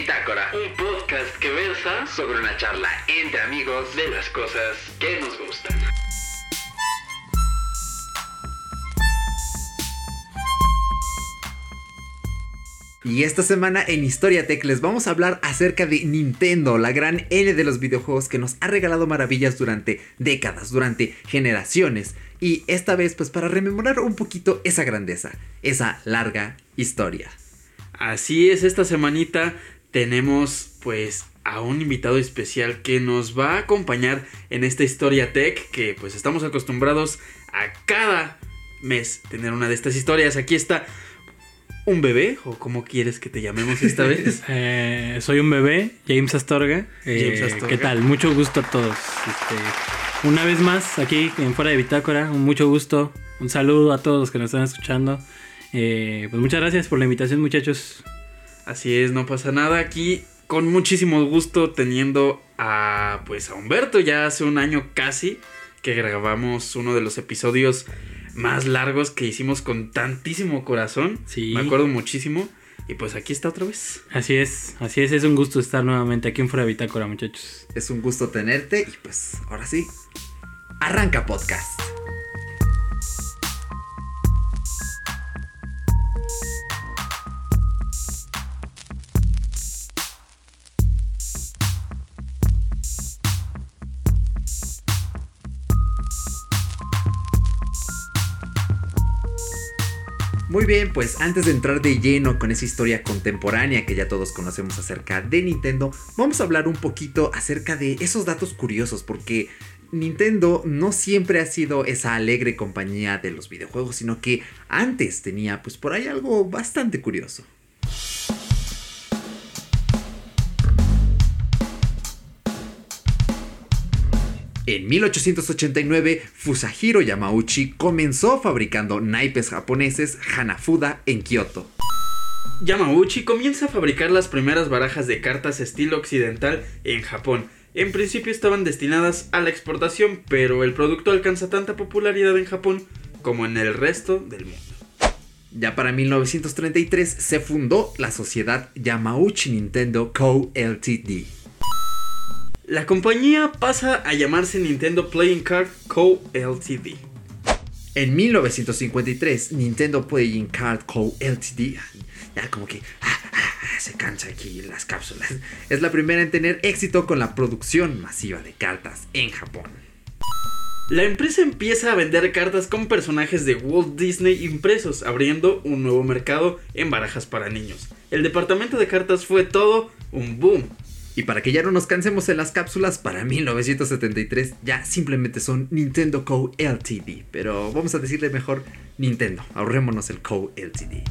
Bitácora, un podcast que versa sobre una charla entre amigos de las cosas que nos gustan. Y esta semana en Historia Tech les vamos a hablar acerca de Nintendo, la gran N de los videojuegos que nos ha regalado maravillas durante décadas, durante generaciones. Y esta vez pues para rememorar un poquito esa grandeza, esa larga historia. Así es, esta semanita tenemos pues a un invitado especial que nos va a acompañar en esta historia tech que pues estamos acostumbrados a cada mes tener una de estas historias. Aquí está un bebé o cómo quieres que te llamemos esta vez. Eh, soy un bebé, James Astorga. Eh, James Astorga. ¿Qué tal? Mucho gusto a todos. Este, una vez más aquí en Fuera de Bitácora, un mucho gusto. Un saludo a todos los que nos están escuchando. Eh, pues muchas gracias por la invitación muchachos. Así es, no pasa nada aquí con muchísimo gusto teniendo a pues a Humberto ya hace un año casi que grabamos uno de los episodios más largos que hicimos con tantísimo corazón. Sí. Me acuerdo muchísimo y pues aquí está otra vez. Así es, así es, es un gusto estar nuevamente aquí en Fuera de Bitácora muchachos. Es un gusto tenerte y pues ahora sí, arranca podcast. Muy bien, pues antes de entrar de lleno con esa historia contemporánea que ya todos conocemos acerca de Nintendo, vamos a hablar un poquito acerca de esos datos curiosos, porque Nintendo no siempre ha sido esa alegre compañía de los videojuegos, sino que antes tenía pues por ahí algo bastante curioso. En 1889, Fusahiro Yamauchi comenzó fabricando naipes japoneses Hanafuda en Kioto. Yamauchi comienza a fabricar las primeras barajas de cartas estilo occidental en Japón. En principio estaban destinadas a la exportación, pero el producto alcanza tanta popularidad en Japón como en el resto del mundo. Ya para 1933 se fundó la sociedad Yamauchi Nintendo Co. Ltd. La compañía pasa a llamarse Nintendo Playing Card Co. Ltd. En 1953, Nintendo Playing Card Co. Ltd. Ya como que ah, ah, ah, se cansa aquí las cápsulas. Es la primera en tener éxito con la producción masiva de cartas en Japón. La empresa empieza a vender cartas con personajes de Walt Disney impresos, abriendo un nuevo mercado en barajas para niños. El departamento de cartas fue todo un boom. Y para que ya no nos cansemos en las cápsulas, para 1973 ya simplemente son Nintendo Co. Ltd. Pero vamos a decirle mejor Nintendo, ahorrémonos el Co. Ltd.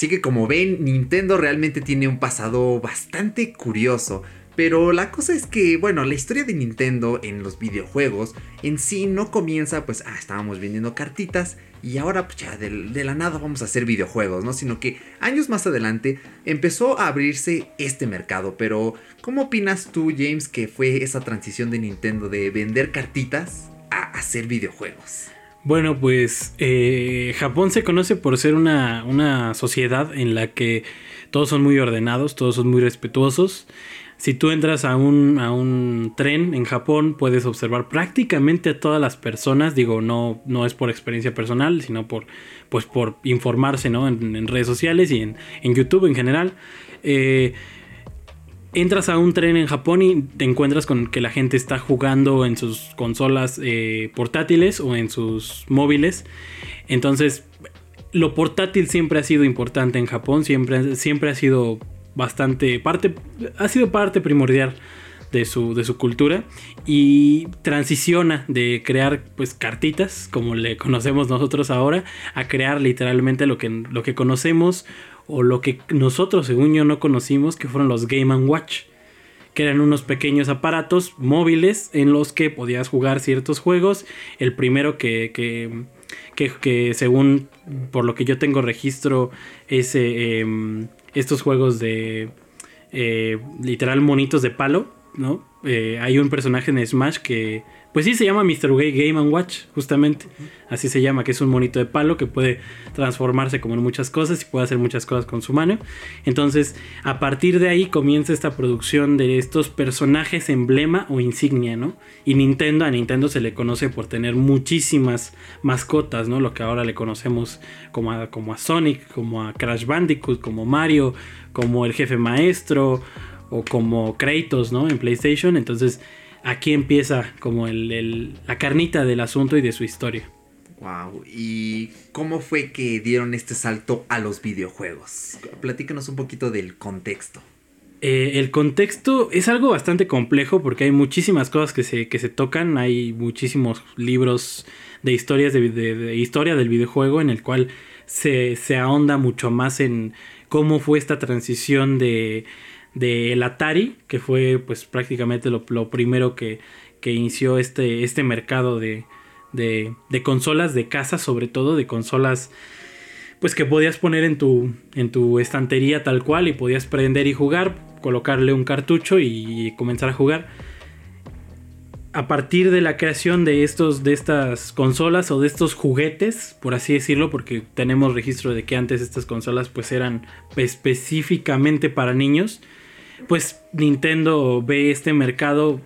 Así que como ven, Nintendo realmente tiene un pasado bastante curioso. Pero la cosa es que, bueno, la historia de Nintendo en los videojuegos en sí no comienza, pues, ah, estábamos vendiendo cartitas y ahora, pues ya de, la nada vamos a hacer videojuegos, ¿no? Sino que años más adelante empezó a abrirse este mercado. Pero, ¿cómo opinas tú, James, que fue esa transición de Nintendo de vender cartitas a hacer videojuegos? Bueno, pues eh, Japón se conoce por ser una, una sociedad en la que todos son muy ordenados, todos son muy respetuosos. Si tú entras a un, a un tren en Japón, puedes observar prácticamente a todas las personas. Digo, no, no es por experiencia personal, sino por, pues por informarse ¿no? en, redes sociales y en, en, YouTube en general. Eh, entras a un tren en Japón y te encuentras con que la gente está jugando en sus consolas eh, portátiles o en sus móviles. Entonces, lo portátil siempre ha sido importante en Japón, siempre, siempre ha sido bastante parte, ha sido parte primordial de su, de su cultura y transiciona de crear pues cartitas como le conocemos nosotros ahora a crear literalmente lo que, lo que conocemos o lo que nosotros según yo no conocimos que fueron los Game ⁇ Watch que eran unos pequeños aparatos móviles en los que podías jugar ciertos juegos. El primero que, que, que, que según por lo que yo tengo registro es eh, eh, estos juegos de eh, literal monitos de palo, ¿no? Eh, hay un personaje en Smash que pues sí, se llama Mr. Game Watch, justamente. Así se llama, que es un monito de palo que puede transformarse como en muchas cosas y puede hacer muchas cosas con su mano. Entonces, a partir de ahí comienza esta producción de estos personajes emblema o insignia, ¿no? Y Nintendo, a Nintendo se le conoce por tener muchísimas mascotas, ¿no? Lo que ahora le conocemos como a, como a Sonic, como a Crash Bandicoot, como Mario, como el jefe maestro o como Kratos, ¿no? En PlayStation. Entonces, aquí empieza como el, la carnita del asunto y de su historia. Wow, ¿y cómo fue que dieron este salto a los videojuegos? Platícanos un poquito del contexto. Eh, el contexto es algo bastante complejo porque hay muchísimas cosas que se, que se tocan, hay muchísimos libros de historias de, historia del videojuego en el cual se, se ahonda mucho más en cómo fue esta transición de, del Atari, que fue pues prácticamente lo, primero que, inició este, este mercado de, de, consolas de casa, sobre todo de consolas pues que podías poner en tu, en tu estantería tal cual y podías prender y jugar, colocarle un cartucho y comenzar a jugar. A partir de la creación de, estos, de estas consolas o de estos juguetes, por así decirlo, porque tenemos registro de que antes estas consolas pues eran específicamente para niños, pues Nintendo ve este mercado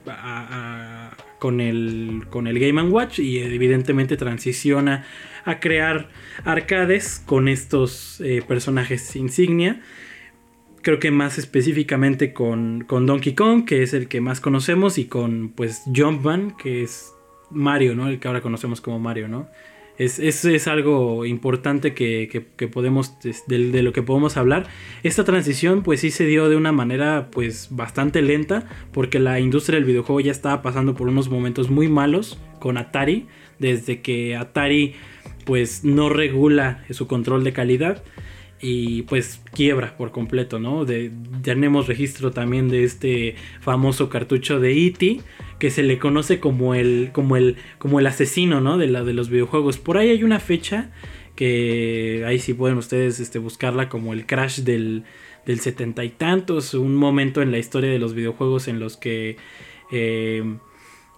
con, el, con el Game Watch y evidentemente transiciona a crear arcades con estos eh, personajes insignia. Creo que más específicamente con, con, Donkey Kong, que es el que más conocemos, y con pues Jumpman, que es Mario, ¿no? El que ahora conocemos como Mario, ¿no? Es, es, algo importante que, podemos, de, lo que podemos hablar. Esta transición pues sí se dio de una manera pues bastante lenta porque la industria del videojuego ya estaba pasando por unos momentos muy malos con Atari. Desde que Atari pues no regula su control de calidad y pues quiebra por completo, ¿no? tenemos registro también de este famoso cartucho de E.T que se le conoce como el, como el, como el asesino, ¿no? De, la, de los videojuegos. Por ahí hay una fecha que ahí sí pueden ustedes este, buscarla como el crash del, del setenta y tantos, un momento en la historia de los videojuegos en los que... Eh,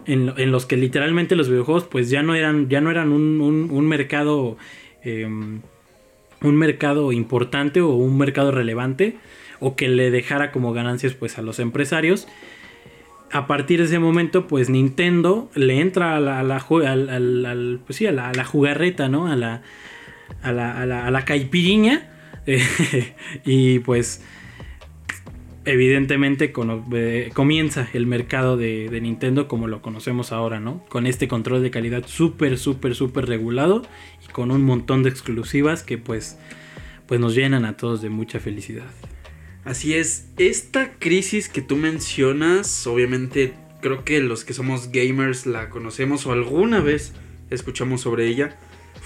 en, los que literalmente los videojuegos pues ya no eran, ya no eran un, un, mercado... Em, un mercado importante o un mercado relevante o que le dejara como ganancias pues a los empresarios a partir de ese momento, pues Nintendo le entra a la, a la, pues sí, a la, jugarreta, ¿no? A la, a la, a la, caipiriña. y pues evidentemente eh, comienza el mercado de, de, Nintendo como lo conocemos ahora, ¿no? Con este control de calidad súper, súper, súper regulado y con un montón de exclusivas que pues, pues nos llenan a todos de mucha felicidad. Así es, esta crisis que tú mencionas, obviamente creo que los que somos gamers la conocemos o alguna vez escuchamos sobre ella.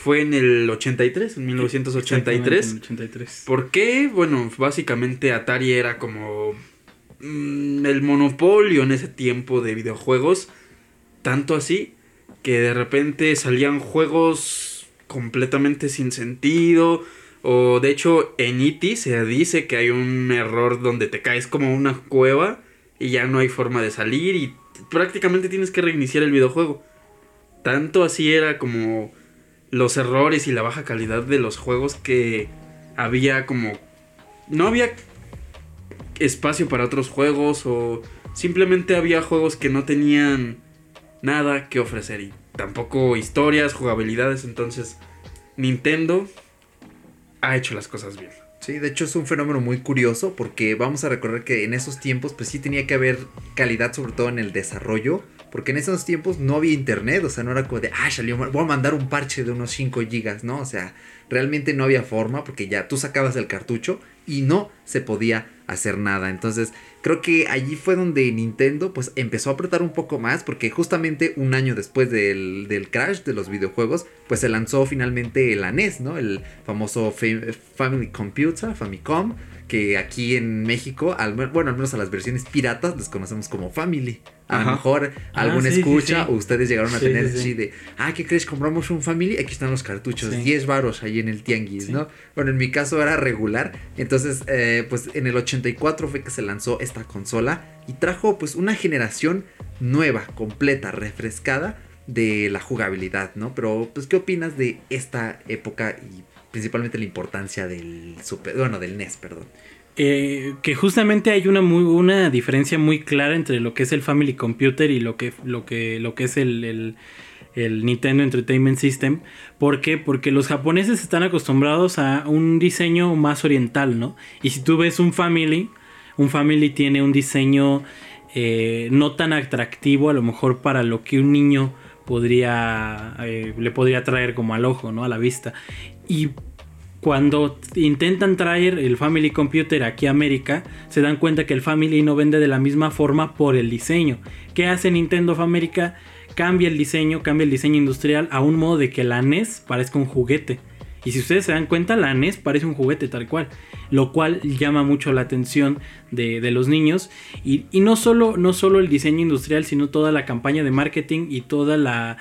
Fue en el 83, en 1983. 83. ¿Por qué? Bueno, básicamente Atari era como mm, el monopolio en ese tiempo de videojuegos. Tanto así que de repente salían juegos completamente sin sentido o de hecho en E.T. se dice que hay un error donde te caes como una cueva y ya no hay forma de salir y prácticamente tienes que reiniciar el videojuego. Tanto así era como los errores y la baja calidad de los juegos que había como... No había espacio para otros juegos o simplemente había juegos que no tenían nada que ofrecer y tampoco historias, jugabilidades, entonces Nintendo ha hecho las cosas bien. Sí, de hecho es un fenómeno muy curioso porque vamos a recordar que en esos tiempos pues sí tenía que haber calidad sobre todo en el desarrollo porque en esos tiempos no había internet, o sea, no era como de, ah, salió, voy a mandar un parche de unos 5 gigas, ¿no? O sea, realmente no había forma porque ya tú sacabas el cartucho y no se podía hacer nada. Entonces, creo que allí fue donde Nintendo pues empezó a apretar un poco más porque justamente un año después del, del crash de los videojuegos, pues se lanzó finalmente el NES, ¿no? El famoso Family Computer, Famicom, que aquí en México, al, bueno, al menos a las versiones piratas les conocemos como Family. A lo mejor Ah, algún sí, escucha sí. o ustedes llegaron a tener sí, sí. así de, ah, ¿qué crees? Compramos un Family, aquí están los cartuchos, Sí. 10 varos ahí en el tianguis. ¿no? Bueno, en mi caso era regular, entonces, eh, pues en el 84 fue que se lanzó esta consola y trajo pues una generación nueva, completa, refrescada de la jugabilidad, ¿no? Pero, pues, ¿qué opinas de esta época y principalmente la importancia del Super, bueno, del NES, perdón? Que justamente hay una muy una diferencia muy clara entre lo que es el Family Computer y lo que, lo que, lo que es el, el- el Nintendo Entertainment System. ¿Por qué? Porque los japoneses están acostumbrados a un diseño más oriental, ¿no? Y si tú ves un Family, un Family tiene un diseño eh, no tan atractivo a lo mejor para lo que un niño podría eh, le podría traer como al ojo, ¿no? A la vista. Y cuando intentan traer el Family Computer aquí a América, se dan cuenta que el Family no vende de la misma forma por el diseño. ¿Qué hace Nintendo of America? Cambia el diseño, cambia el diseño industrial a un modo de que la NES parezca un juguete. Y si ustedes se dan cuenta, la NES parece un juguete tal cual. Lo cual llama mucho la atención de, los niños. Y, y no, solo, no solo el diseño industrial, sino toda la campaña de marketing y toda la,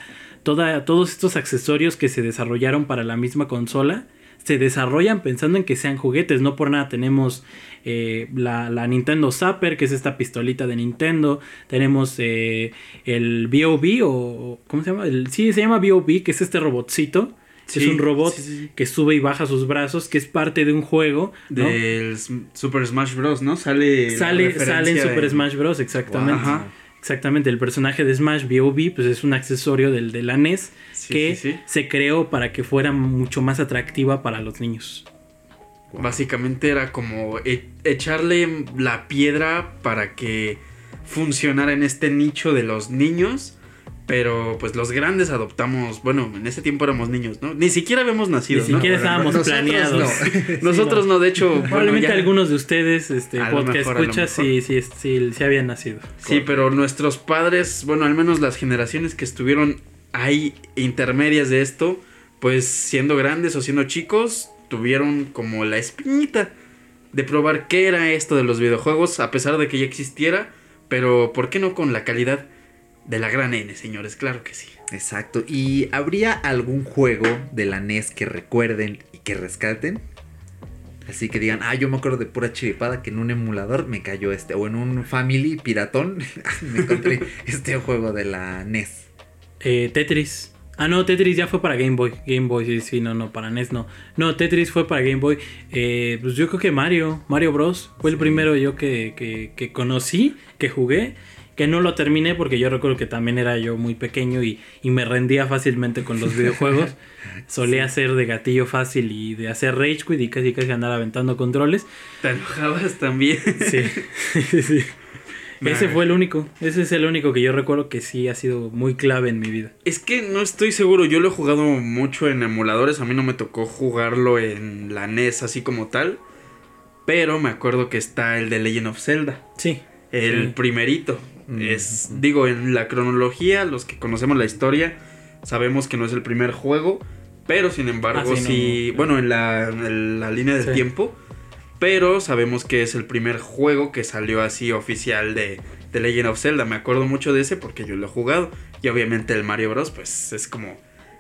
toda, todos estos accesorios que se desarrollaron para la misma consola se desarrollan pensando en que sean juguetes. No por nada tenemos eh, la, la Nintendo Zapper, que es esta pistolita de Nintendo. Tenemos eh, el B.O.B. o... ¿Cómo se llama? El, sí, se llama B.O.B., que es este robotcito. Sí, es un robot sí, sí, sí. que sube y baja sus brazos, que es parte de un juego. ¿no? Del Super Smash Bros, ¿no? Sale. Sale, sale en Super de- Smash Bros. Exactamente. Ajá. Exactamente, el personaje de Smash B.O.B. pues es un accesorio del de la NES Sí, que sí, sí. se creó para que fuera mucho más atractiva para los niños. Básicamente era como e- echarle la piedra para que funcionara en este nicho de los niños. Pero pues los grandes adoptamos, bueno, en ese tiempo éramos niños, ¿no? Ni siquiera habíamos nacido, Ni siquiera estábamos nosotros planeados. no. Nosotros no, de hecho, bueno, Probablemente ya- algunos de ustedes, este A podcast mejor, a lo escuchas, mejor. sí, sí, sí, sí habían nacido. Sí, pero nuestros padres, bueno, al menos las generaciones que estuvieron ahí intermedias de esto, pues siendo grandes o siendo chicos, tuvieron como la espinita de probar qué era esto de los videojuegos, a pesar de que ya existiera, pero ¿por qué no con la calidad de la gran N, señores? Claro que sí. Exacto. ¿Y habría algún juego de la NES que recuerden y que rescaten? Así que digan, ah, yo me acuerdo de pura chiripada que en un emulador me cayó este, o en un Family Piratón me encontré este juego de la NES. Eh, Tetris. Ah, no, Tetris ya fue para Game Boy. Game Boy, sí, sí, no, no, para NES no. No, Tetris fue para Game Boy. Eh, pues yo creo que Mario, Mario Bros. Fue el primero yo que, que, que conocí, que jugué. Que no lo terminé porque yo recuerdo que también era yo muy pequeño y, y me rendía fácilmente con los videojuegos. Solía hacer de gatillo fácil y de hacer rage quit y casi casi andar aventando controles. ¿Te enojabas también? Sí, sí. Nah. Ese fue el único. Ese es el único que yo recuerdo que sí ha sido muy clave en mi vida. Es que no estoy seguro, yo lo he jugado mucho en emuladores, a mí no me tocó jugarlo en la NES así como tal, pero me acuerdo que está el de Legend of Zelda, Sí. el Sí. primerito. Mm. Es, digo, en la cronología, los que conocemos la historia, sabemos que no es el primer juego, pero sin embargo Ah, sí, no, sí, no. bueno, en la, en la línea del Sí. tiempo, pero sabemos que es el primer juego que salió así oficial de, de Legend of Zelda. Me acuerdo mucho de ese porque yo lo he jugado. Y obviamente el Mario Bros. pues es como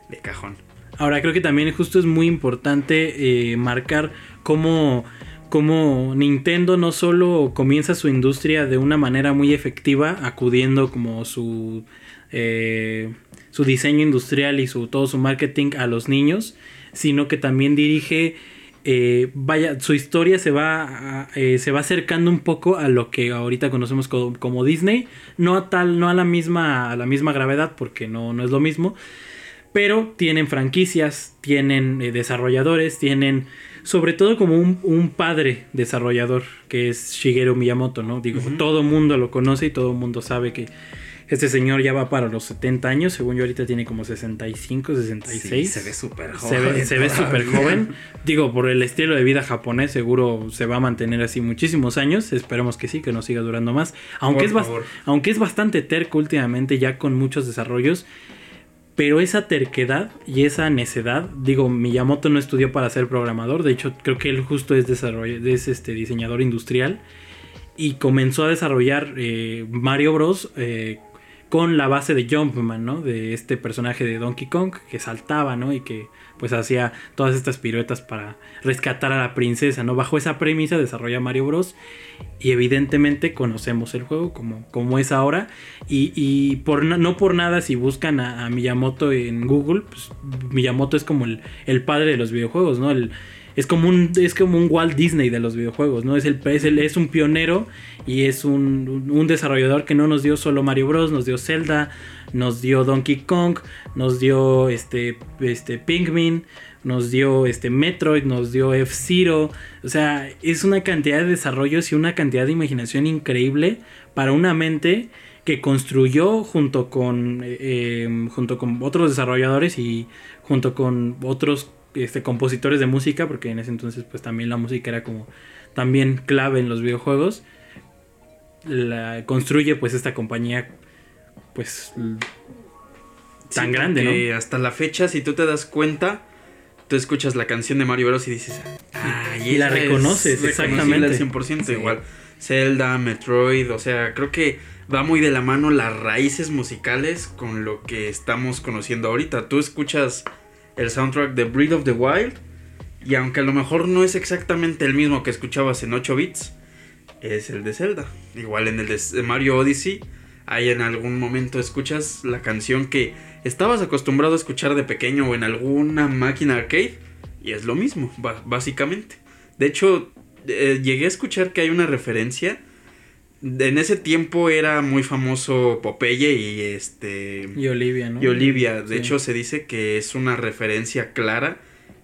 de cajón. Ahora creo que también justo es muy importante eh, marcar cómo, cómo Nintendo no solo comienza su industria de una manera muy efectiva, acudiendo como su, eh, su diseño industrial y su, todo su marketing a los niños, sino que también dirige... eh, vaya, su historia se va, eh, se va acercando un poco a lo que ahorita conocemos como, como Disney, no a tal, no a la misma, a la misma gravedad, porque no, no es lo mismo, pero tienen franquicias, tienen eh, desarrolladores, tienen sobre todo como un, un padre desarrollador que es Shigeru Miyamoto, ¿no? Digo, Ujú. todo mundo lo conoce y todo mundo sabe que este señor ya va para los 70 años, según yo ahorita tiene como 65, 66. Sí, se ve súper Se joven. ve, se ve súper joven. Digo, por el estilo de vida japonés, seguro se va a mantener así muchísimos años. Esperemos que sí, que no siga durando más. Aunque, Por es, favor. aunque es bastante terco últimamente, ya con muchos desarrollos. Pero esa terquedad y esa necedad, digo, Miyamoto no estudió para ser programador. De hecho, creo que él justo es, es este, diseñador industrial. y comenzó a desarrollar eh, Mario Bros. eh, con la base de Jumpman, ¿no? De este personaje de Donkey Kong que saltaba, ¿no? Y que pues hacía todas estas piruetas para rescatar a la princesa, ¿no? Bajo esa premisa desarrolla Mario Bros. Y evidentemente conocemos el juego como, como es ahora. Y, y por, no por nada si buscan a, a Miyamoto en Google, pues Miyamoto es como el, el padre de los videojuegos, ¿no? El, es como un es como un Walt Disney de los videojuegos, ¿no? Es el es, el- es un pionero y es un, un- desarrollador que no nos dio solo Mario Bros, nos dio Zelda, nos dio Donkey Kong, nos dio este este Pikmin, nos dio este Metroid, nos dio F-Zero, o sea, es una cantidad de desarrollos y una cantidad de imaginación increíble para una mente que construyó junto con eh, eh, junto con otros desarrolladores y junto con otros este, compositores de música, porque en ese entonces pues también la música era como también clave en los videojuegos. La, construye pues esta compañía pues tan Sí, grande, ¿no? hasta la fecha, si tú te das cuenta, tú escuchas la canción de Mario Bros. y dices, ah, y la reconoces, exactamente. al 100%, Sí. igual. Zelda, Metroid, o sea, creo que va muy de la mano las raíces musicales con lo que estamos conociendo ahorita. Tú escuchas el soundtrack de Breath of the Wild y aunque a lo mejor no es exactamente el mismo que escuchabas en 8 bits, es el de Zelda. Igual en el de Mario Odyssey, ahí en algún momento escuchas la canción que estabas acostumbrado a escuchar de pequeño o en alguna máquina arcade y es lo mismo, básicamente. De hecho, eh, llegué a escuchar que hay una referencia. En ese tiempo era muy famoso Popeye y este Y Olivia, ¿no? y Olivia. De Sí. hecho, se dice que es una referencia clara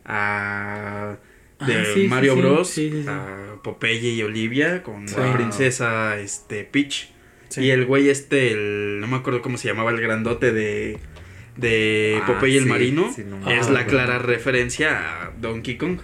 a de Ah, sí, sí, Mario sí, Bros. sí, sí, sí. a Popeye y Olivia con Sí. la princesa este Peach. Sí. Y el güey este, el, no me acuerdo cómo se llamaba, el grandote de, de Ah, Popeye el Marino. sí, no me es la clara referencia a Donkey Kong.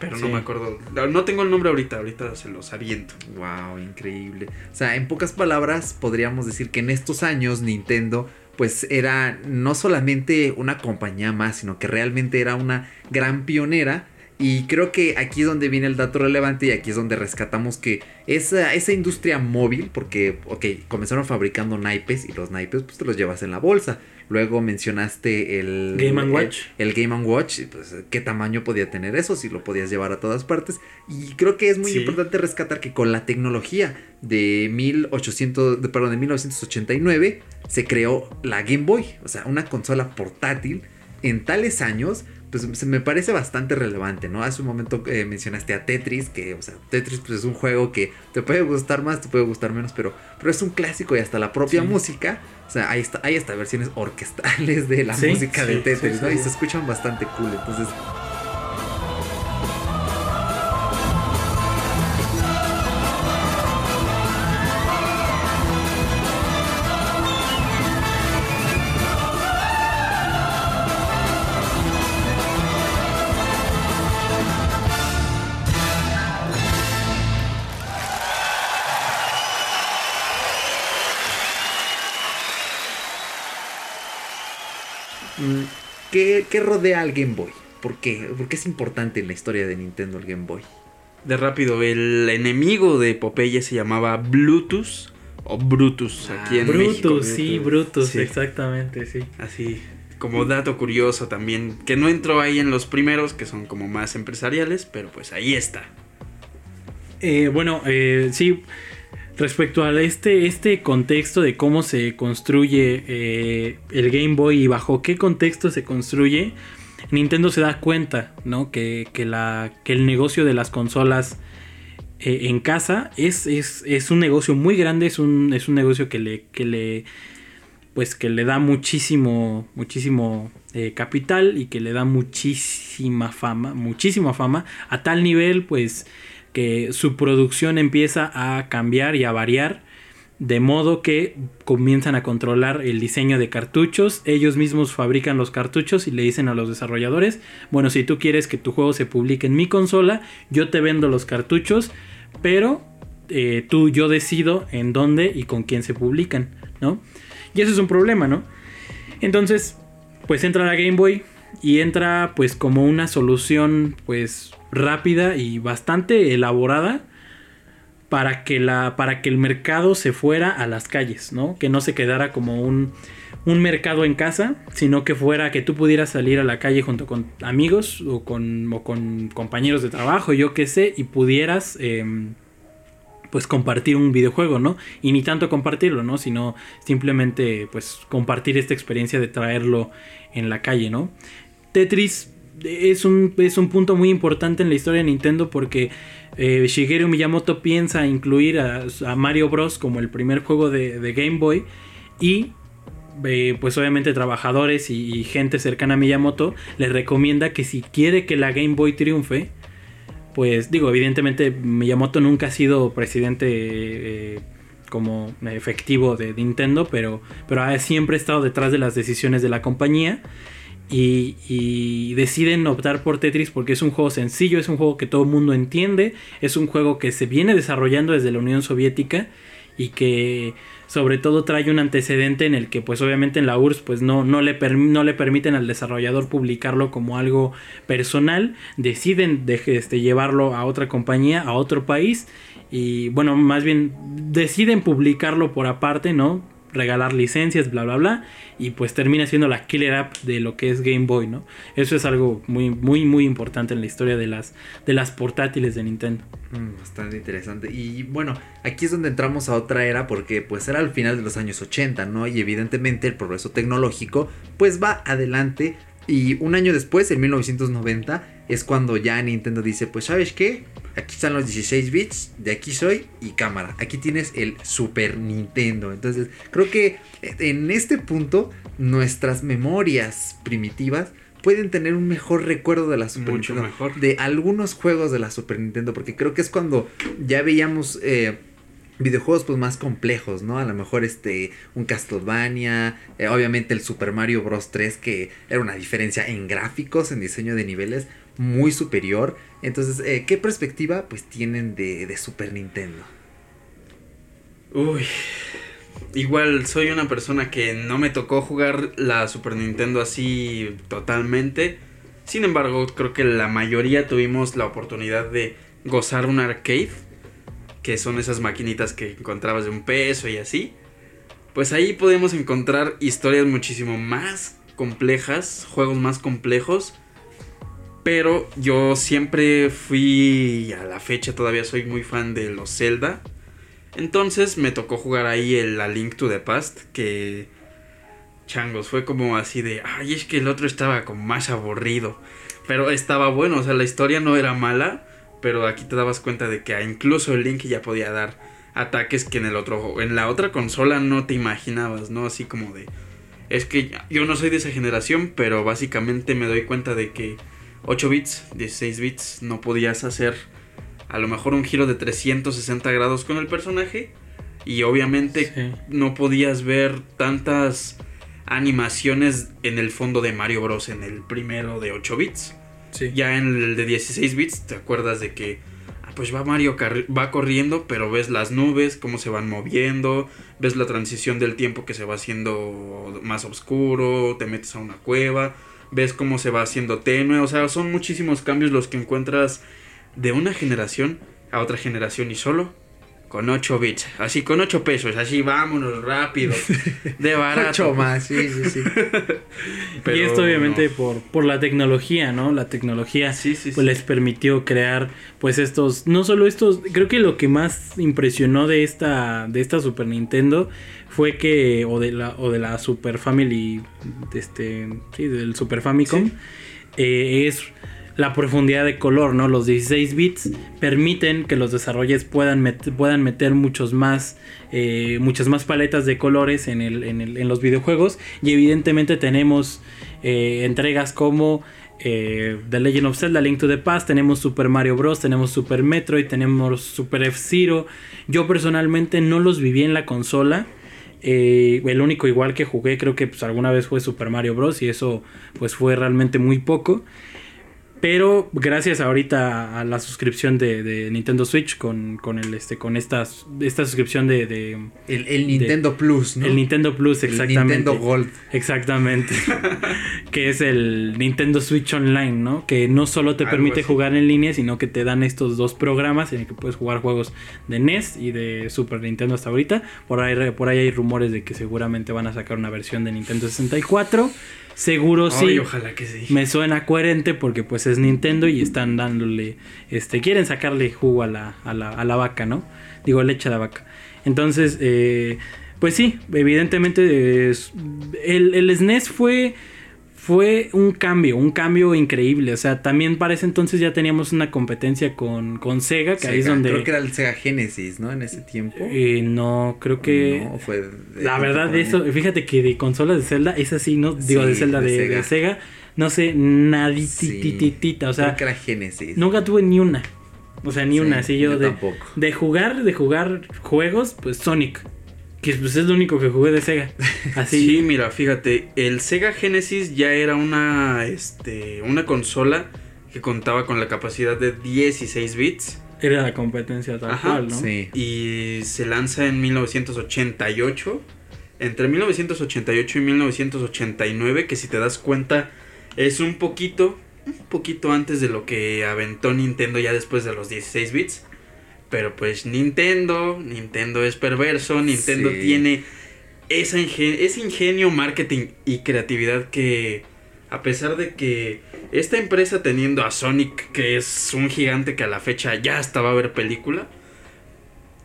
Pero no me acuerdo. No tengo el nombre ahorita, ahorita se los aviento. Wow, increíble. O sea, en pocas palabras podríamos decir que en estos años Nintendo pues era no solamente una compañía más, sino que realmente era una gran pionera. Y creo que aquí es donde viene el dato relevante y aquí es donde rescatamos que esa, esa industria móvil, porque, ok, comenzaron fabricando naipes y los naipes pues te los llevas en la bolsa. Luego mencionaste el Game el- Watch. El, Game and Watch, pues qué tamaño podía tener eso, si lo podías llevar a todas partes. Y creo que es muy Sí. importante rescatar que con la tecnología de 1800, de- perdón, de 1989 se creó la Game Boy, o sea, una consola portátil en tales años, pues se me parece bastante relevante, ¿no? Hace un momento eh, mencionaste a Tetris, que, o sea, Tetris pues, es un juego que te puede gustar más, te puede gustar menos, pero, pero es un clásico y hasta la propia Sí. música, o sea, hay, hay hasta versiones orquestales de la Sí, música de Tetris, ¿no? Y se escuchan bastante cool, entonces... rodea al Game Boy? ¿Por qué? ¿Por qué es importante en la historia de Nintendo el Game Boy? De rápido, el enemigo de Popeye se llamaba Bluetooth o Brutus aquí en Brutus, México. sí, Brutus, Sí. exactamente, sí. Así, como dato curioso también, que no entró ahí en los primeros, que son como más empresariales, pero pues ahí está. Eh, bueno, eh, sí, respecto a este, este contexto de cómo se construye eh, el Game Boy y bajo qué contexto se construye, Nintendo se da cuenta, ¿no? Que, que la, que el negocio de las consolas eh, en casa es, es, es un negocio muy grande, es un, es un negocio que le, que le, pues que le da muchísimo, muchísimo eh, capital y que le da muchísima fama, muchísima fama, a tal nivel, pues, que su producción empieza a cambiar y a variar. De modo que comienzan a controlar el diseño de cartuchos. Ellos mismos fabrican los cartuchos y le dicen a los desarrolladores, bueno, si tú quieres que tu juego se publique en mi consola, yo te vendo los cartuchos, pero eh, tú, yo decido en dónde y con quién se publican, ¿no? Y eso es un problema, ¿no? Entonces, pues entra la Game Boy y entra pues como una solución pues rápida y bastante elaborada para que, la, para que el mercado se fuera a las calles, ¿no? Que no se quedara como un, un mercado en casa, sino que fuera que tú pudieras salir a la calle junto con amigos o con, o con compañeros de trabajo, yo qué sé, y pudieras em, pues compartir un videojuego, ¿no? Y ni tanto compartirlo, ¿no? Sino simplemente pues compartir esta experiencia de traerlo en la calle, ¿no? Tetris es un, es un punto muy importante en la historia de Nintendo porque eh, Shigeru Miyamoto piensa incluir a, Mario Bros. como el primer juego de, Game Boy y eh, pues obviamente trabajadores y, gente cercana a Miyamoto le recomienda que si quiere que la Game Boy triunfe, pues digo, evidentemente Miyamoto nunca ha sido presidente eh, como efectivo de Nintendo, pero, pero ha siempre estado detrás de las decisiones de la compañía. Y, y, deciden optar por Tetris porque es un juego sencillo, es un juego que todo el mundo entiende, es un juego que se viene desarrollando desde la Unión Soviética y que sobre todo trae un antecedente en el que pues obviamente en la URSS pues no, no, le, no le permiten al desarrollador publicarlo como algo personal, deciden de, este, llevarlo a otra compañía, a otro país y bueno, más bien deciden publicarlo por aparte, ¿no? Regalar licencias, bla, bla, bla. Y pues termina siendo la killer app de lo que es Game Boy, ¿no? Eso es algo muy, muy, muy importante en la historia de las, de las portátiles de Nintendo. Mm, bastante interesante. Y bueno, aquí es donde entramos a otra era porque pues era al final de los años 80, ¿no? Y evidentemente el progreso tecnológico pues va adelante. Y un año después, en 1990, es cuando ya Nintendo dice, pues sabes qué, aquí están los 16 bits, de aquí soy y cámara. Aquí tienes el Super Nintendo. Entonces, creo que en este punto nuestras memorias primitivas pueden tener un mejor recuerdo de la Super Mucho Nintendo. mejor. De algunos juegos de la Super Nintendo, porque creo que es cuando ya veíamos... Eh, videojuegos pues más complejos, ¿no? A lo mejor este un Castlevania, eh, obviamente el Super Mario Bros 3 que era una diferencia en gráficos, en diseño de niveles, muy superior. Entonces, eh, ¿qué perspectiva pues tienen de, Super Nintendo? Uy, igual soy una persona que no me tocó jugar la Super Nintendo así totalmente. Sin embargo, creo que la mayoría tuvimos la oportunidad de gozar un arcade, que son esas maquinitas que encontrabas de un peso y así. Pues ahí podemos encontrar historias muchísimo más complejas, juegos más complejos pero yo siempre fui, a la fecha todavía soy muy fan de los Zelda. Entonces me tocó jugar ahí el Link to the Past, que changos, fue como así de, ay, es que el otro estaba como más aburrido. Pero estaba bueno, o sea, la historia no era mala, pero aquí te dabas cuenta de que incluso el Link ya podía dar ataques que en el otro en la otra consola no te imaginabas, ¿no? Así como de es que yo no soy de esa generación, pero básicamente me doy cuenta de que 8 bits, 16 bits, no podías hacer a lo mejor un giro de 360 grados con el personaje. Y obviamente no podías ver tantas animaciones en el fondo de Mario Bros. en el primero de 8 bits. Ya en el de 16 bits te acuerdas de que ah, pues va Mario va corriendo, pero ves las nubes, cómo se van moviendo, ves la transición del tiempo que se va haciendo más oscuro, te metes a una cueva ves cómo se va haciendo tenue, o sea, son muchísimos cambios los que encuentras de una generación a otra generación y solo con 8 bits, así con 8 pesos, así vámonos rápido, de barato. 8 más, sí, sí, sí. y esto obviamente por, por la tecnología, ¿no? La tecnología pues les permitió crear pues estos, no solo estos, creo que lo que más impresionó de esta, de esta Super Nintendo fue que, o de la, o de la Super Family, este, sí, del Super Famicom, eh, es la profundidad de color, ¿no? Los 16 bits permiten que los desarrolladores puedan, puedan meter muchos más, eh, muchas más paletas de colores en, el, en, los videojuegos. Y evidentemente tenemos eh, entregas como eh, The Legend of Zelda, Link to the Past, tenemos Super Mario Bros., tenemos Super Metroid, tenemos Super F-Zero. Yo personalmente no los viví en la consola. el único igual que jugué creo que pues, alguna vez fue Super Mario Bros. y eso pues fue realmente muy poco. Pero gracias ahorita a la suscripción de, de Nintendo Switch con, con el este con estas esta suscripción de, de El, el Nintendo Plus, ¿no? el Nintendo Plus El exactamente. Nintendo Gold. Exactamente. que es el Nintendo Switch Online, ¿no? Que no solo te Algo permite así. jugar en línea, sino que te dan estos dos programas en el que puedes jugar juegos de NES y de Super Nintendo hasta ahorita. Por ahí, por ahí hay rumores de que seguramente van a sacar una versión de Nintendo 64. Seguro sí. Ay, ojalá que sí. Me suena coherente porque pues es Nintendo y están dándole, este, quieren sacarle jugo a la, a la, a la vaca, ¿no? Digo, leche a la vaca. Entonces, eh, pues sí, evidentemente el, el SNES fue, fue un cambio, un cambio increíble. O sea, también para ese entonces ya teníamos una competencia con, con Sega, que ahí es donde... Creo que era el Sega Genesis, ¿no? En ese tiempo. eh, no, creo que... No, fue de- La verdad de eso, fíjate que de consolas de Zelda es así, ¿no? Digo, de Sí, Zelda, de de, Sega. de Sega, no sé, naditititita, o sea, creo que era Genesis. nunca tuve ni una. O sea, ni Sí, una, así yo, yo de, tampoco. de jugar, de jugar juegos, pues Sonic. Que pues es lo único que jugué de Sega. Así. Sí, mira, fíjate, el Sega Genesis ya era una, este, una consola que contaba con la capacidad de 16 bits Era la competencia tal Ajá, cual, ¿no? Sí. y se lanza en 1988. Entre 1988 y 1989, que si te das cuenta es un poquito, un poquito antes de lo que aventó Nintendo ya después de los 16 bits. Pero pues Nintendo, Nintendo es perverso, Nintendo Sí. tiene esa ingen- ese ingenio, marketing y creatividad que a pesar de que esta empresa teniendo a Sonic, que es un gigante que a la fecha ya hasta va a ver película,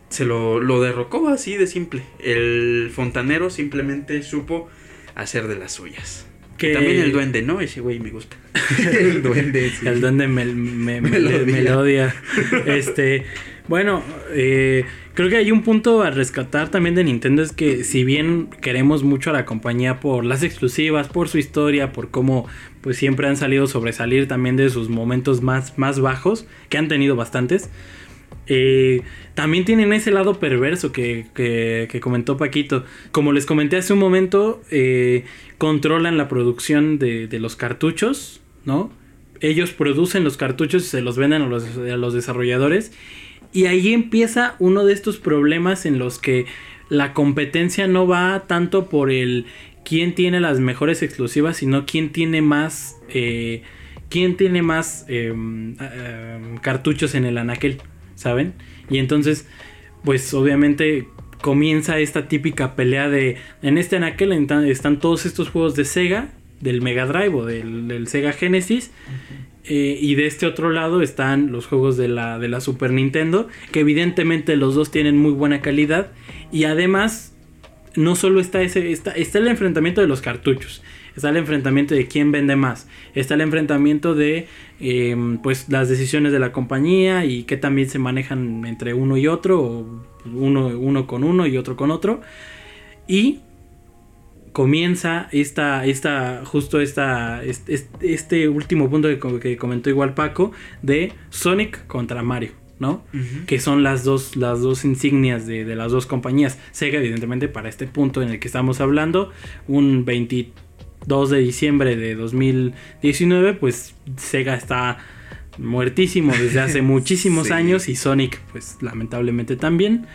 se lo, lo derrocó así de simple. El fontanero simplemente supo hacer de las suyas. Que- también el duende, ¿no? Ese güey me gusta. el duende, sí. El duende me, me, me- Melodia. melodia. Este, bueno, eh, creo que hay un punto a rescatar también de Nintendo es que si bien queremos mucho a la compañía por las exclusivas, por su historia, por cómo pues siempre han salido sobresalir también de sus momentos más, más bajos, que han tenido bastantes. eh, también tienen ese lado perverso que, que- comentó Paquito. Como les comenté hace un momento, eh, controlan la producción de, de los cartuchos, ¿no? Ellos producen los cartuchos y se los venden a los desarrolladores. Y ahí empieza uno de estos problemas en los que la competencia no va tanto por el quién tiene las mejores exclusivas, sino quién tiene más, eh, quién tiene más eh, eh, cartuchos en el anaquel, ¿saben? Y entonces, pues obviamente comienza esta típica pelea de, en este anaquel están todos estos juegos de Sega, del Mega Drive o del Sega Genesis. Eh, y de este otro lado están los juegos de la, de la Super Nintendo, que evidentemente los dos tienen muy buena calidad. Y además, no solo está ese, está, está el enfrentamiento de los cartuchos, está el enfrentamiento de quién vende más, está el enfrentamiento de eh, pues las decisiones de la compañía y que también se manejan entre uno y otro, o uno, uno con uno y otro con otro. Y comienza esta, esta, justo esta, este, este último punto que, que comentó igual Paco, de Sonic contra Mario, ¿no? Que son las dos, las dos insignias de, de las dos compañías. Sega, evidentemente, para este punto en el que estamos hablando, un 22 de diciembre de 2019, pues Sega está muertísimo desde hace muchísimos Sí. años y Sonic, pues lamentablemente también.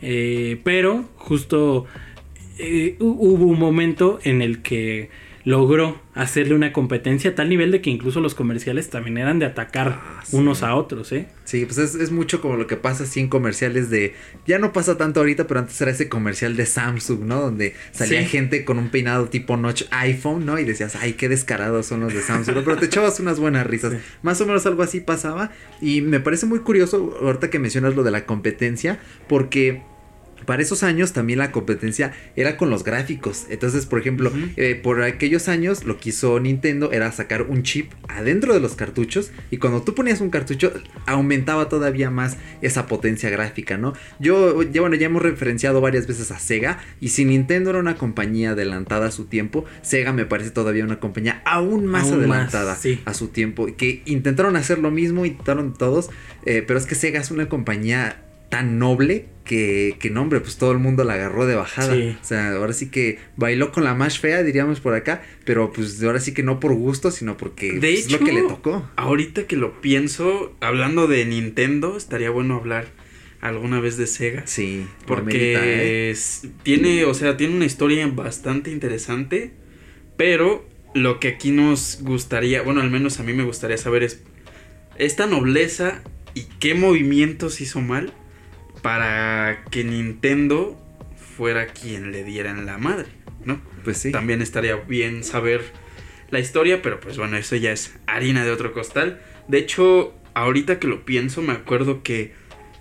Eh, pero justo eh, hu- hubo un momento en el que logró hacerle una competencia a tal nivel de que incluso los comerciales también eran de atacar Ah, sí. unos a otros, ¿eh? Sí, pues es, es mucho como lo que pasa así en comerciales de... Ya no pasa tanto ahorita, pero antes era ese comercial de Samsung, ¿no? Donde salía Sí. gente con un peinado tipo notch iPhone, ¿no? Y decías, ay, qué descarados son los de Samsung. Pero te echabas unas buenas risas. Sí. Más o menos algo así pasaba. Y me parece muy curioso ahorita que mencionas lo de la competencia, porque... Para esos años también la competencia era con los gráficos. Entonces, por ejemplo, eh, por aquellos años lo que hizo Nintendo era sacar un chip adentro de los cartuchos y cuando tú ponías un cartucho aumentaba todavía más esa potencia gráfica, ¿no? Yo, ya bueno, ya hemos referenciado varias veces a Sega y si Nintendo era una compañía adelantada a su tiempo, Sega me parece todavía una compañía aún más Aún más, adelantada sí. a su tiempo, que intentaron hacer lo mismo, intentaron todos, eh, pero es que Sega es una compañía tan noble que, que no, hombre, pues todo el mundo la agarró de bajada. Sí. O sea, ahora sí que bailó con la más fea, diríamos por acá, pero pues ahora sí que no por gusto, sino porque De pues, es lo que le tocó. ahorita que lo pienso, hablando de Nintendo, estaría bueno hablar alguna vez de Sega. Sí, Porque ¿eh? es- tiene, o sea, tiene una historia bastante interesante. Pero lo que aquí nos gustaría, bueno, al menos a mí me gustaría saber es esta nobleza y qué movimientos hizo mal para que Nintendo fuera quien le diera en la madre, ¿no? Pues sí. También estaría bien saber la historia, pero pues bueno, eso ya es harina de otro costal. De hecho, ahorita que lo pienso, me acuerdo que,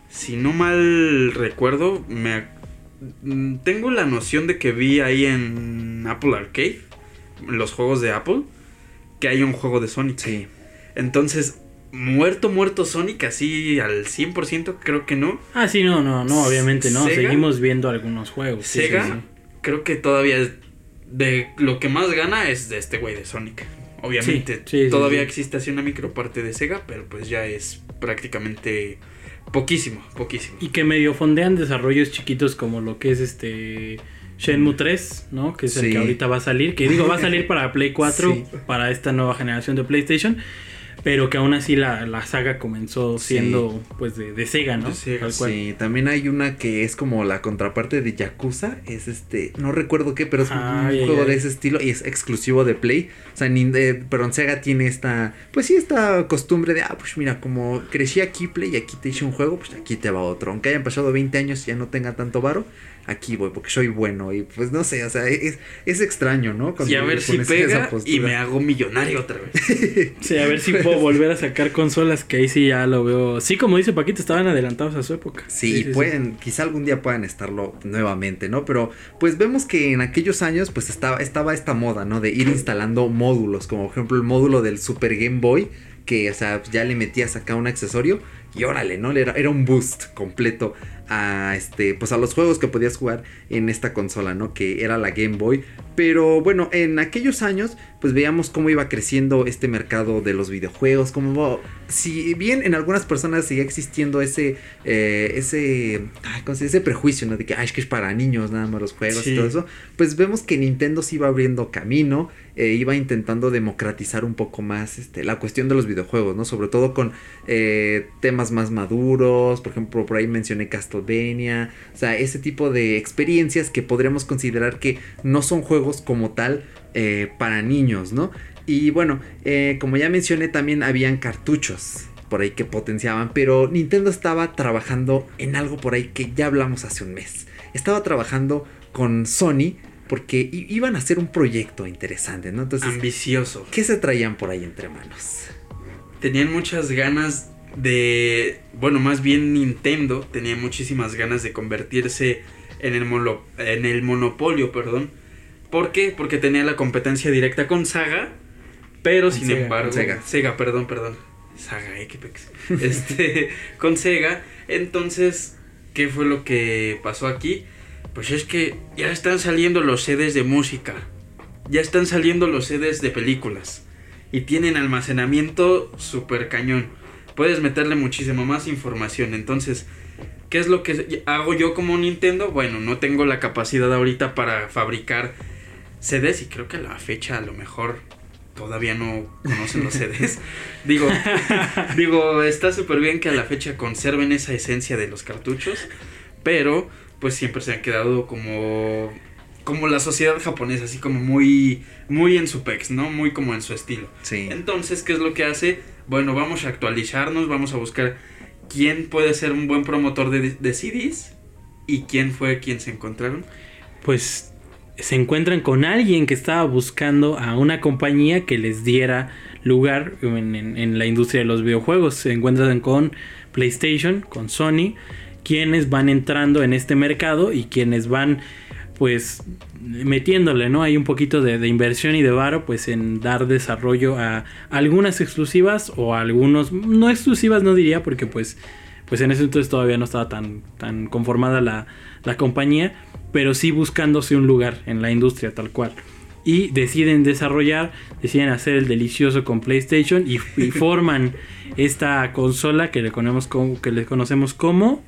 si no mal recuerdo, me mm, tengo la noción de que vi ahí en Apple Arcade, los juegos de Apple, que hay un juego de Sonic. Sí. Entonces, muerto, muerto Sonic, así al 100%, creo que no. Ah, sí, no, no, no, obviamente no. ¿Sega? Seguimos viendo algunos juegos. Sega, sí, sí. creo que todavía es de lo que más gana es de este güey de Sonic. Obviamente, todavía existe así una microparte de Sega, pero pues ya es prácticamente poquísimo, poquísimo. Y que medio fondean desarrollos chiquitos como lo que es este Shenmue 3, ¿no? Que es el que ahorita va a salir. Que digo, va a salir para Play 4, Sí. para esta nueva generación de PlayStation. Pero que aún así la, la saga comenzó Sí. siendo pues de, de Sega, ¿no? Tal cual. Sí, también hay una que es como la contraparte de Yakuza. Es este, no recuerdo qué, pero es Ah, un juego de ese estilo y es exclusivo de Play. O sea, nin- eh, pero Sega tiene esta, pues sí, esta costumbre de, ah, pues mira, como crecí aquí Play y aquí te hice un juego, pues aquí te va otro. Aunque hayan pasado 20 años y ya no tenga tanto varo, aquí voy porque soy bueno. Y pues no sé, o sea, es, es extraño, ¿no? Cuando y a ver si pega y me hago millonario otra vez. Sí, a ver si puedo volver a sacar consolas que ahí sí ya lo veo. Sí, como dice Paquito, estaban adelantados a su época. Sí, pueden, quizá algún día puedan estarlo nuevamente, ¿no? Pero pues vemos que en aquellos años pues estaba, estaba esta moda, ¿no? De ir instalando módulos, como por ejemplo el módulo del Super Game Boy, que o sea, ya le metías acá un accesorio y órale, ¿no? Era, era un boost completo a este, pues a los juegos que podías jugar en esta consola, ¿no? Que era la Game Boy. Pero bueno, en aquellos años, pues veíamos cómo iba creciendo este mercado de los videojuegos, como si bien en algunas personas sigue existiendo ese, eh, ese, ese prejuicio, ¿no? De que, ay, es que es para niños nada más los juegos Sí. y todo eso, pues vemos que Nintendo se iba abriendo camino, eh, iba intentando democratizar un poco más este, la cuestión de los videojuegos, ¿no? Sobre todo con eh, temas más maduros, por ejemplo, por ahí mencioné Castlevania, o sea, ese tipo de experiencias que podríamos considerar que no son juegos como tal eh, para niños, ¿no? Y bueno, eh, como ya mencioné, también habían cartuchos por ahí que potenciaban, pero Nintendo estaba trabajando en algo por ahí que ya hablamos hace un mes. Estaba trabajando con Sony porque iban a hacer un proyecto interesante, ¿no? Entonces, Ambicioso. ¿qué se traían por ahí entre manos? Tenían muchas ganas de, bueno, más bien Nintendo tenía muchísimas ganas de convertirse en el, mono- en el monopolio, perdón. ¿Por qué? Porque tenía la competencia directa con Saga, pero Con sin Sega, embargo, con Sega. Sega, perdón, perdón. Saga, eh, qué pex. Este, con Sega. Entonces, ¿qué fue lo que pasó aquí? Pues es que ya están saliendo los CDs de música. Ya están saliendo los CDs de películas. Y tienen almacenamiento super cañón. Puedes meterle muchísimo más información. Entonces, ¿qué es lo que hago yo como Nintendo? Bueno, no tengo la capacidad ahorita para fabricar CDs y creo que a la fecha a lo mejor todavía no conocen los CDs. digo, digo, está súper bien que a la fecha conserven esa esencia de los cartuchos, pero pues siempre se han quedado como como la sociedad japonesa, así como muy muy en su pex, ¿no? Muy como en su estilo. Sí. Entonces, ¿qué es lo que hace? Bueno, vamos a actualizarnos, vamos a buscar quién puede ser un buen promotor de, CDs y quién fue quien se encontraron. Pues se encuentran con alguien que estaba buscando a una compañía que les diera lugar en la industria de los videojuegos. Se encuentran con PlayStation, con Sony, quienes van entrando en este mercado y quienes van pues metiéndole, ¿no? Hay un poquito de, de inversión y de varo, pues en dar desarrollo a algunas exclusivas o a algunos, no exclusivas no diría, porque pues, pues en ese entonces todavía no estaba tan, tan conformada la, la compañía, pero sí buscándose un lugar en la industria tal cual. Y deciden desarrollar, deciden hacer el delicioso con PlayStation y, y forman esta consola que le, conocemos como, que le conocemos como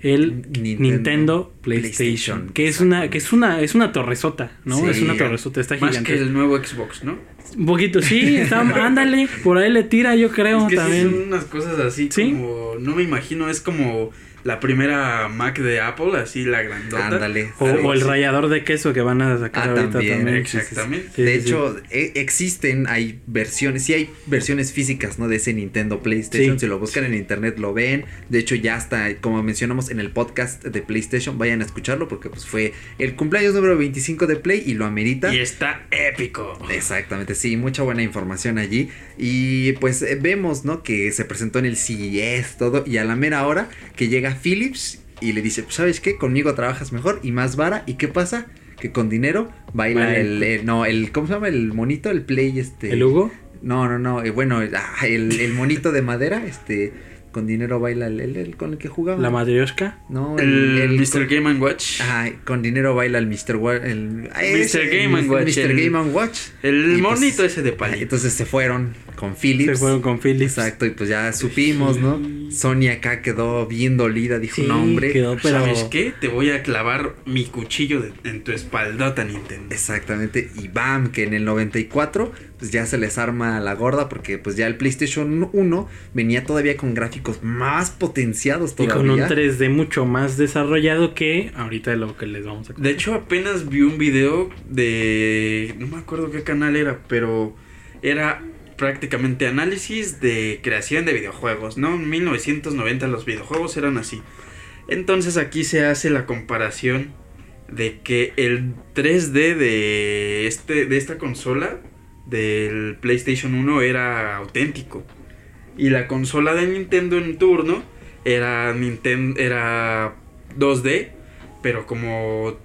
el Nintendo Nintendo, PlayStation, PlayStation, que es una que es una es una torresota, ¿no? Sí. es una torresota, está Más gigante. que el nuevo Xbox, ¿no? Un poquito, sí, está, ándale, por ahí le tira, yo creo es que sí también. son unas cosas así ¿Sí? como. No me imagino, es como la primera Mac de Apple, así la grandota. Ándale. O, el así. rayador de queso que van a sacar Ah, ahorita también, también. sí, sí, sí. exactamente. Sí, de sí, sí. hecho, e- existen, hay versiones, sí hay versiones físicas, ¿no? De ese Nintendo PlayStation. Sí. Si lo buscan en internet lo ven. De hecho, ya está, como mencionamos en el podcast de PlayStation, vayan a escucharlo porque pues fue el cumpleaños número 25 de Play y lo amerita. Y está épico. Exactamente, sí, mucha buena información allí. Y pues vemos, ¿no? Que se presentó en el CES todo. Y a la mera hora que llega Philips y le dice, pues, ¿sabes qué? Conmigo trabajas mejor y más vara. ¿Y qué pasa? Que con dinero baila el, eh, no, el, ¿cómo se llama? El monito, el play, este. ¿El Hugo? No, no, no, eh, bueno, ah, el, el monito de madera, este, con dinero baila el, el- el con el que jugaba. La Matryoshka. No, El, Mr. con- Game and Watch. Con dinero baila el Mr. Wa- el, ah, ese, Mr. Game and Watch, Mr. el- Game and Watch. el pues, monito ese de Ah, palito. Entonces se fueron con Philips. Se fueron con Philips. Exacto, y pues ya supimos, ¿no? Sony acá quedó bien dolida, dijo, Sí, no, hombre. quedó, pero ¿Sabes qué? Te voy a clavar mi cuchillo de- en tu espaldota, Nintendo. Exactamente, y bam, que en el 94 pues ya se les arma la gorda porque pues ya el PlayStation 1 venía todavía con gráficos más potenciados y todavía. con un 3D mucho más desarrollado que ahorita lo que les vamos a De hecho, apenas vi un video de. No me acuerdo qué canal era, pero era prácticamente análisis de creación de videojuegos, ¿no? En 1990 los videojuegos eran así. Entonces aquí se hace la comparación de que el 3D de, este, de esta consola, del PlayStation 1, era auténtico. Y la consola de Nintendo en turno era, Nintendo, era 2D, pero como,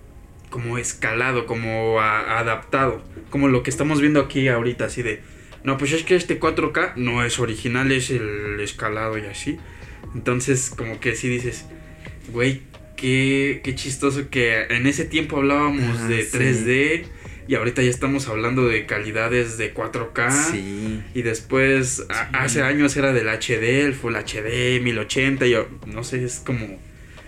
como escalado, como adaptado. Como lo que estamos viendo aquí ahorita, así de... No, pues es que este 4K no es original, es el escalado y así. Entonces, como que sí dices, güey, qué, qué chistoso que en ese tiempo hablábamos Ah, de sí. 3D y ahorita ya estamos hablando de calidades de 4K. Sí. Y después, a- hace años era del HD, el Full HD, 1080, yo no sé, es como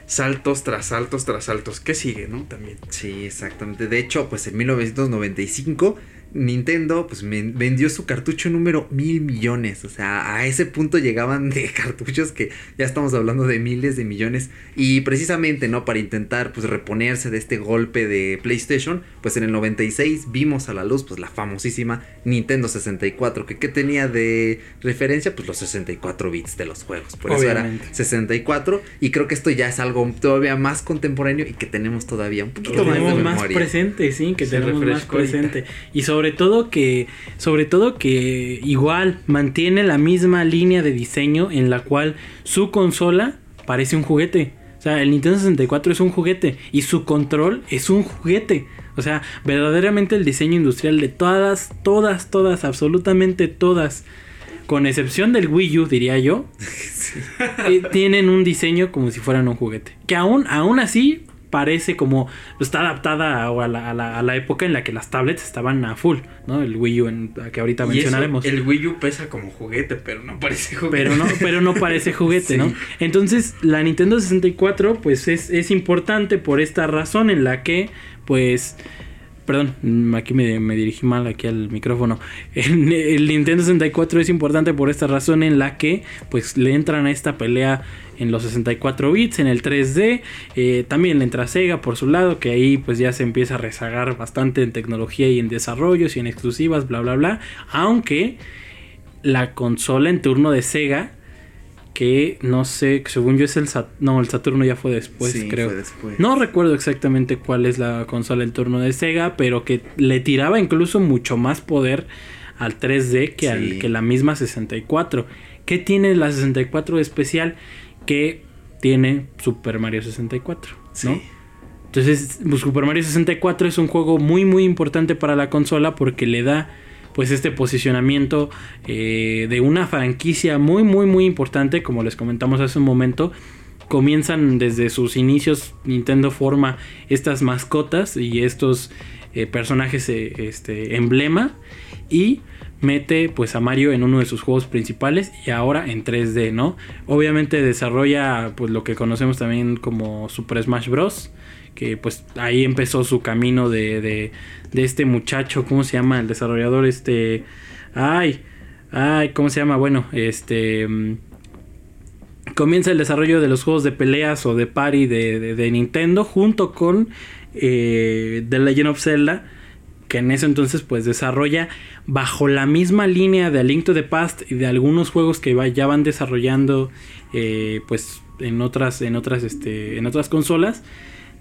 saltos tras saltos tras saltos. ¿Qué sigue, no? También. Sí, exactamente. De hecho, pues en 1995 Nintendo pues vendió su cartucho número mil millones. O sea, a ese punto llegaban de cartuchos que ya estamos hablando de miles de millones. Y precisamente, ¿no? Para intentar pues reponerse de este golpe de PlayStation, pues en el 96 vimos a la luz pues la famosísima Nintendo 64. Que ¿qué tenía de referencia? Pues los 64 bits de los juegos. Por eso era 64. Y creo que esto ya es algo todavía más contemporáneo y que tenemos todavía un poquito más de más presente, sí, que tenemos más presente. Y sobre todo que, sobre todo que igual mantiene la misma línea de diseño en la cual su consola parece un juguete. O sea, el Nintendo 64 es un juguete y su control es un juguete. O sea, verdaderamente el diseño industrial de todas, todas, todas, absolutamente todas, con excepción del Wii U, diría yo, eh, tienen un diseño como si fueran un juguete. Que aún, aún así parece como está adaptada a, a la, a la- a la época en la que las tablets estaban a full, ¿no? El Wii U en- que ahorita Y eso, mencionaremos. el Wii U pesa como juguete, pero no parece juguete. Pero no, pero no parece juguete, ¿no? Entonces, la Nintendo 64, pues es, es importante por esta razón en la que, pues. Perdón, aquí me, me dirigí mal aquí al micrófono. El, el Nintendo 64 es importante por esta razón en la que, pues, le entran a esta pelea en los 64 bits, en el 3D. eh, también le entra Sega por su lado, que ahí, pues, ya se empieza a rezagar bastante en tecnología y en desarrollos y en exclusivas, bla, bla, bla. Aunque la consola en turno de Sega, que no sé, según yo es el Sat no, el Saturno ya fue después, Sí, creo. fue después. No recuerdo exactamente cuál es la consola en turno de Sega, pero que le tiraba incluso mucho más poder al 3D que, al, que la misma 64. ¿Qué tiene la 64 de especial? Que tiene Super Mario 64, ¿no? Sí. Entonces, pues, Super Mario 64 es un juego muy muy importante para la consola porque le da pues este posicionamiento eh, de una franquicia muy muy muy importante como les comentamos hace un momento comienzan desde sus inicios Nintendo forma estas mascotas y estos eh, personajes eh, este emblema y mete pues a Mario en uno de sus juegos principales y ahora en 3D, ¿no? Obviamente desarrolla pues lo que conocemos también como Super Smash Bros. Que pues ahí empezó su camino de, de, de este muchacho, ¿cómo se llama? El desarrollador, este... Ay, ay, ¿cómo se llama? Bueno, este... mm, comienza el desarrollo de los juegos de peleas o de party de, de- Nintendo junto con eh, The Legend of Zelda que en ese entonces pues desarrolla bajo la misma línea de A Link to the Past y de algunos juegos que ya van desarrollando eh, pues en otras en otras este en otras consolas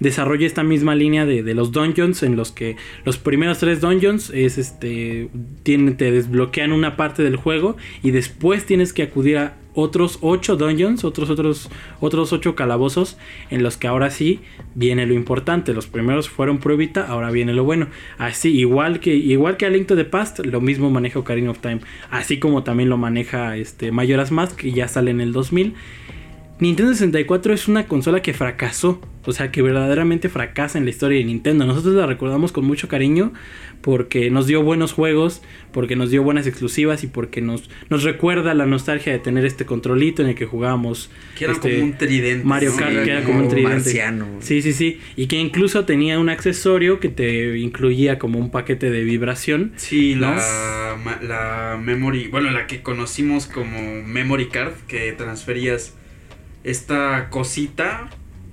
desarrolla esta misma línea de, los dungeons en los que los primeros tres dungeons es este te desbloquean una parte del juego y después tienes que acudir a otros ocho dungeons, otros otros otros ocho calabozos en los que ahora sí viene lo importante. Los primeros fueron pruebita, ahora viene lo bueno. Así igual que igual que a Link to the Past, lo mismo maneja Ocarina of Time, así como también lo maneja este Majora's Mask que ya sale en el 2000. Nintendo 64 es una consola que fracasó, o sea, que verdaderamente fracasa en la historia de Nintendo. Nosotros la recordamos con mucho cariño porque nos dio buenos juegos, porque nos dio buenas exclusivas y porque nos, nos recuerda la nostalgia de tener este controlito en el que jugábamos. Que era este, como un tridente. Mario. Kart, Sí, que era como un tridente. marciano. Sí, sí, sí. Y que incluso tenía un accesorio que te incluía como un paquete de vibración. Sí, ¿no? la, la memory, bueno, la que conocimos como memory card, que transferías esta cosita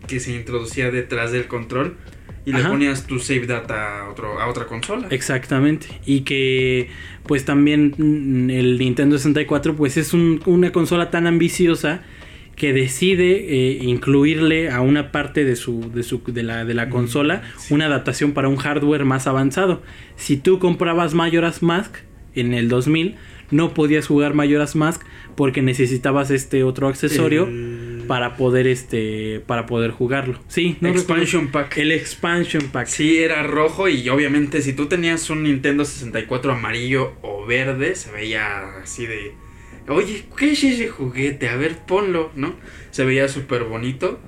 que se introducía detrás del control y le ponías tu save data a, otro, a otra consola. Exactamente. Y que pues también mm, el Nintendo 64 pues es un- una consola tan ambiciosa que decide eh, incluirle a una parte de su, de su de la, de la consola una adaptación para un hardware más avanzado. Si tú comprabas Majora's Mask en el 2000 no podías jugar Majora's Mask porque necesitabas este otro accesorio El- para poder este para poder jugarlo. Sí, no Expansion recuerdo. Pack. El expansion pack. Sí, era rojo y obviamente si tú tenías un Nintendo 64 amarillo o verde, se veía así de... Oye, ¿qué es ese juguete? A ver, ponlo, ¿no? Se veía súper bonito.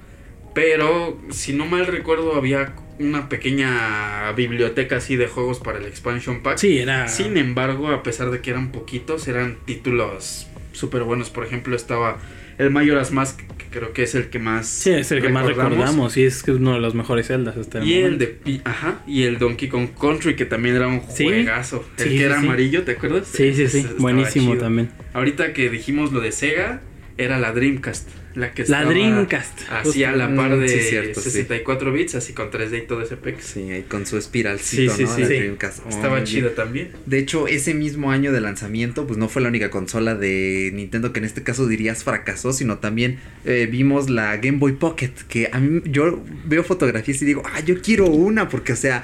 Pero, si no mal recuerdo, había una pequeña biblioteca así de juegos para el expansion pack. Sí, era Sin embargo, a pesar de que eran poquitos, eran títulos súper buenos. Por ejemplo, estaba el Majora's Mask, que creo que es el que más... Sí, es el que más recordamos y es uno de los mejores Zeldas hasta el Y el de ajá, y el Donkey Kong Country que también era un Sí. juegazo. El Sí, que sí, era amarillo, ¿te acuerdas? Sí, sí, sí, buenísimo chido. también. Ahorita que dijimos lo de Sega, era la Dreamcast, la que La estaba Dreamcast. así a la par Mm, de sí, cierto, sí. 64 bits, así con 3D y todo ese pex. Sí, ahí con su espiralcito, Sí, sí, ¿no? sí. La. Dreamcast. Oh, Estaba muy chida también. De hecho, ese mismo año de lanzamiento, pues no fue la única consola de Nintendo que en este caso dirías fracasó, sino también eh, vimos la Game Boy Pocket, que a mí yo veo fotografías y digo, ah, yo quiero una, porque o sea,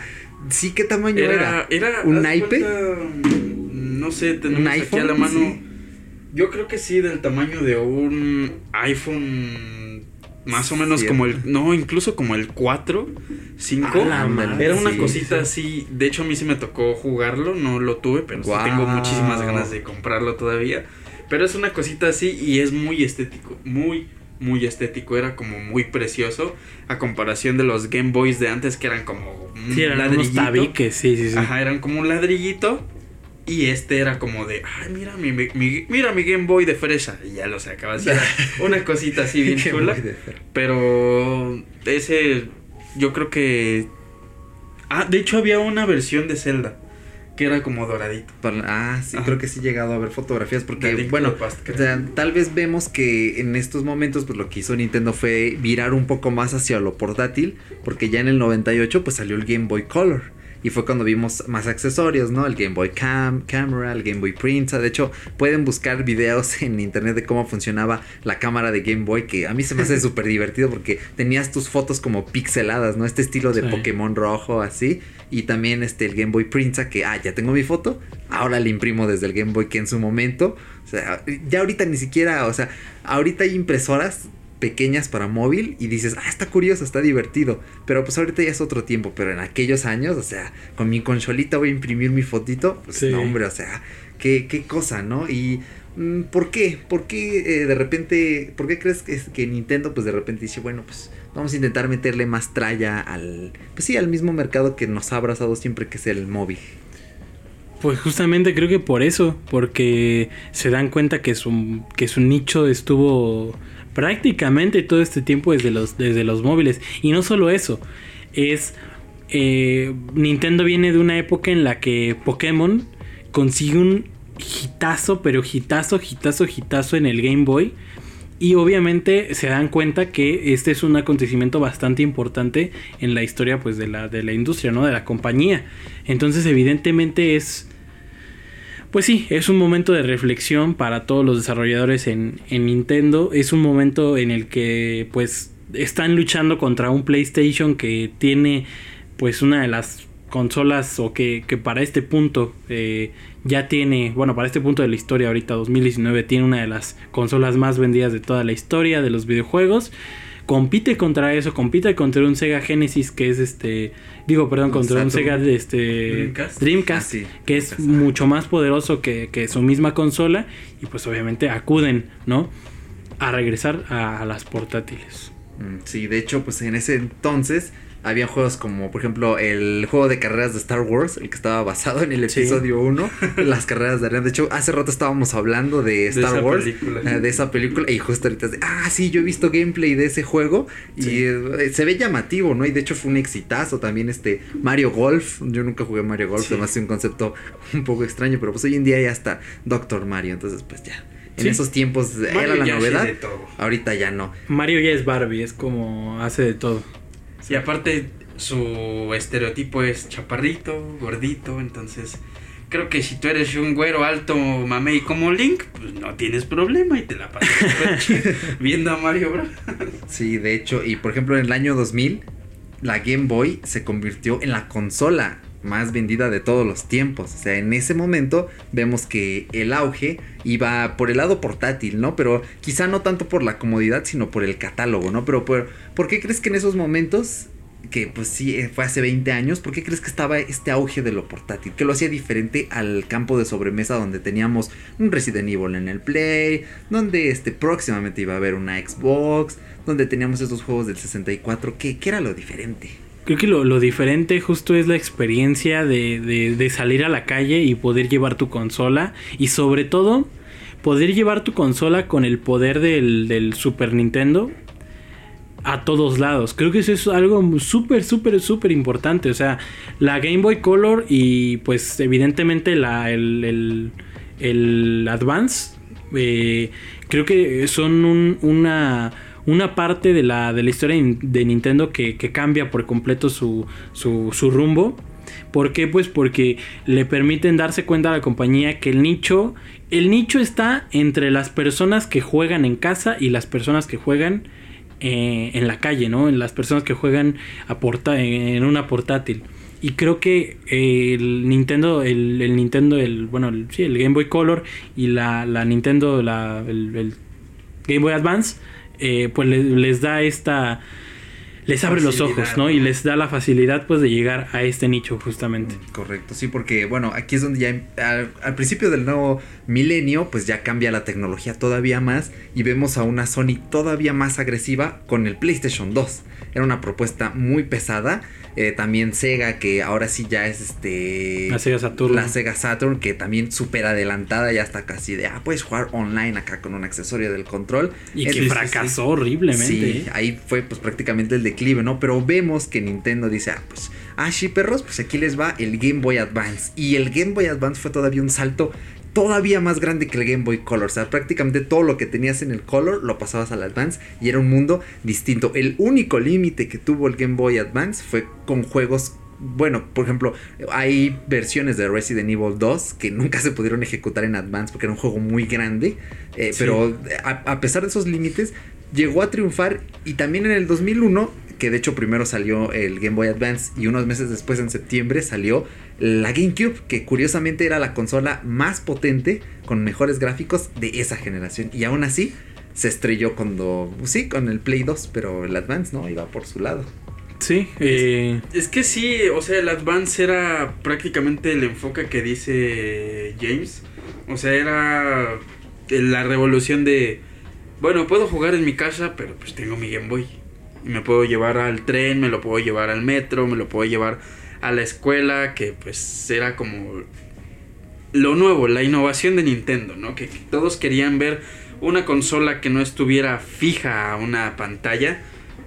sí, ¿qué tamaño era? Era, era ¿Un cuenta, mm, no sé, tenemos ¿Un aquí a la iPhone? mano. Yo creo que sí, del tamaño de un iPhone. Más o menos Cierto. como el. No, incluso como el 4, 5. A la madre, Era una sí, cosita sí. así. De hecho, a mí sí me tocó jugarlo. No lo tuve, pero sí tengo muchísimas ganas de comprarlo todavía. Pero es una cosita así y es muy estético. Muy, muy estético. Era como muy precioso. A comparación de los Game Boys de antes, que eran como. un Sí, eran unos ladrillito. tabiques, sí, sí, sí. Ajá, eran como un ladrillito. Y este era como de, ay, mira mi, mi- mira mi Game Boy de fresa. Y ya lo sacabas. y era una cosita así bien chula. Pero ese, yo creo que... Ah, de hecho había una versión de Zelda. Que era como doradito. Ah, sí, Ajá. creo que sí he llegado a ver fotografías porque, bueno, Past, o sea, tal vez vemos que en estos momentos pues lo que hizo Nintendo fue virar un poco más hacia lo portátil, porque ya en el 98 pues salió el Game Boy Color. Y fue cuando vimos más accesorios, ¿no? El Game Boy Cam, Camera, el Game Boy Print. De hecho, pueden buscar videos en internet de cómo funcionaba la cámara de Game Boy, que a mí se me hace súper divertido porque tenías tus fotos como pixeladas, ¿no? Este estilo de Sí. Pokémon rojo, así. Y también este, el Game Boy Prinza, que, ah, ya tengo mi foto, ahora la imprimo desde el Game Boy que en su momento, o sea, ya ahorita ni siquiera, o sea, ahorita hay impresoras pequeñas para móvil y dices, ah, está curioso, está divertido, pero pues ahorita ya es otro tiempo, pero en aquellos años, o sea, con mi concholita voy a imprimir mi fotito, pues Sí. no, hombre, o sea, qué, qué cosa, ¿no? Y... mm, ¿Por qué? ¿Por qué eh, de repente, por qué crees que, es- que Nintendo pues de repente dice, bueno, pues vamos a intentar meterle más tralla al, pues sí, al mismo mercado que nos ha abrazado siempre que es el móvil? Pues justamente creo que por eso, porque se dan cuenta que su, que su nicho estuvo prácticamente todo este tiempo desde los, desde los móviles. Y no solo eso, es... eh, Nintendo viene de una época en la que Pokémon consigue un hitazo, pero hitazo, hitazo, hitazo en el Game Boy. Y obviamente se dan cuenta que este es un acontecimiento bastante importante en la historia pues, de, la, de la industria, ¿no? De la compañía. Entonces evidentemente es... Pues sí, es un momento de reflexión para todos los desarrolladores en, en Nintendo. Es un momento en el que pues están luchando contra un PlayStation que tiene pues una de las consolas o que, que para este punto eh, ya tiene, bueno, para este punto de la historia ahorita 2019 tiene una de las consolas más vendidas de toda la historia de los videojuegos. Compite contra eso, compite contra un Sega Genesis que es este, digo, perdón, contra un. Sega de este Dreamcast. Dreamcast, Ah, sí, que es Dreamcast. mucho más poderoso que, que su misma consola y pues obviamente acuden, ¿no? A regresar a, a las portátiles. Mm, Sí, de hecho, pues en ese entonces había juegos como, por ejemplo, el juego de carreras de Star Wars, el que estaba basado en el episodio 1, las carreras de arena. De hecho, hace rato estábamos hablando de Star Wars, película. eh, de esa película, y justo ahorita es de, ah, sí, yo he visto gameplay de ese juego y Sí. eh, se ve llamativo, ¿no? Y de hecho fue un exitazo también este Mario Golf. Yo nunca jugué Mario Golf, Sí. además es un concepto un poco extraño, pero pues hoy en día ya está Doctor Mario, entonces pues ya. En Sí. esos tiempos era la novedad, ahorita ya no. Mario ya es Barbie, es como hace de todo. Y aparte, su estereotipo es chaparrito, gordito, entonces creo que si tú eres un güero alto, mamey como Link, pues no tienes problema y te la pasas viendo a Mario Bros. Sí, de hecho, y por ejemplo en el año 2000, la Game Boy se convirtió en la consola más vendida de todos los tiempos. O sea, en ese momento vemos que el auge iba por el lado portátil, ¿no? Pero quizá no tanto por la comodidad, sino por el catálogo, ¿no? Pero por, ¿por qué crees que en esos momentos, que pues sí, eh, fue hace 20 años, ¿por qué crees que estaba este auge de lo portátil? Que lo hacía diferente al campo de sobremesa donde teníamos un Resident Evil en el Play, donde este próximamente iba a haber una Xbox, donde teníamos estos juegos del 64, ¿qué, qué era lo diferente? Creo que lo, lo diferente justo es la experiencia de, de- salir a la calle y poder llevar tu consola. Y sobre todo, poder llevar tu consola con el poder del, del Super Nintendo a todos lados. Creo que eso es algo súper, súper, súper importante. O sea, la Game Boy Color y pues evidentemente la, el, el, Advance. eh, creo que son un- una, una parte de la, de la historia de Nintendo que, cambia por completo su, su, su rumbo. ¿Por qué? Pues porque le permiten darse cuenta a la compañía que el nicho, el nicho está entre las personas que juegan en casa y las personas que juegan eh, en la calle, ¿no? En las personas que juegan a en una portátil. Y creo que eh, el Nintendo, el, Nintendo, el, bueno, sí, el Game Boy Color y la, la Nintendo, la, el Game Boy Advance, eh, pues le- les da esta, les abre los ojos, ¿no? Y les da la facilidad, pues, de llegar a este nicho, justamente. Correcto, sí, porque bueno, aquí es donde ya al, al principio del nuevo milenio, pues ya cambia la tecnología todavía más y vemos a una Sony todavía más agresiva con el PlayStation 2. Era una propuesta muy pesada. Eh, también Sega, que ahora sí ya es este. La Sega Saturn. La Sega Saturn, que también súper adelantada, ya está casi de, ah, puedes jugar online acá con un accesorio del control. Y que sí, fracasó sí. horriblemente. Sí, ¿eh? ahí fue pues prácticamente el declive, ¿no? Pero vemos que Nintendo dice, ah, pues, ah, sí, perros, pues aquí les va el Game Boy Advance. Y el Game Boy Advance fue todavía un salto todavía más grande que el Game Boy Color. O sea, prácticamente todo lo que tenías en el Color lo pasabas al Advance y era un mundo distinto. El único límite que tuvo el Game Boy Advance fue con juegos bueno, por ejemplo, hay versiones de Resident Evil 2 que nunca se pudieron ejecutar en Advance porque era un juego muy grande. eh, Sí. Pero a, a pesar de esos límites, llegó a triunfar. Y también en el 2001, que de hecho primero salió el Game Boy Advance y unos meses después, en septiembre, salió la GameCube, que curiosamente era la consola más potente, con mejores gráficos de esa generación. Y aún así, se estrelló cuando, sí, con el Play 2, pero el Advance no, iba por su lado. Sí, eh, Es que sí, o sea, el Advance era prácticamente el enfoque que dice James. O sea, era la revolución de, bueno, puedo jugar en mi casa, pero pues tengo mi Game Boy. Y me puedo llevar al tren, me lo puedo llevar al metro, me lo puedo llevar a la escuela, que pues era como lo nuevo, la innovación de Nintendo, ¿no? Que, todos querían ver una consola que no estuviera fija a una pantalla.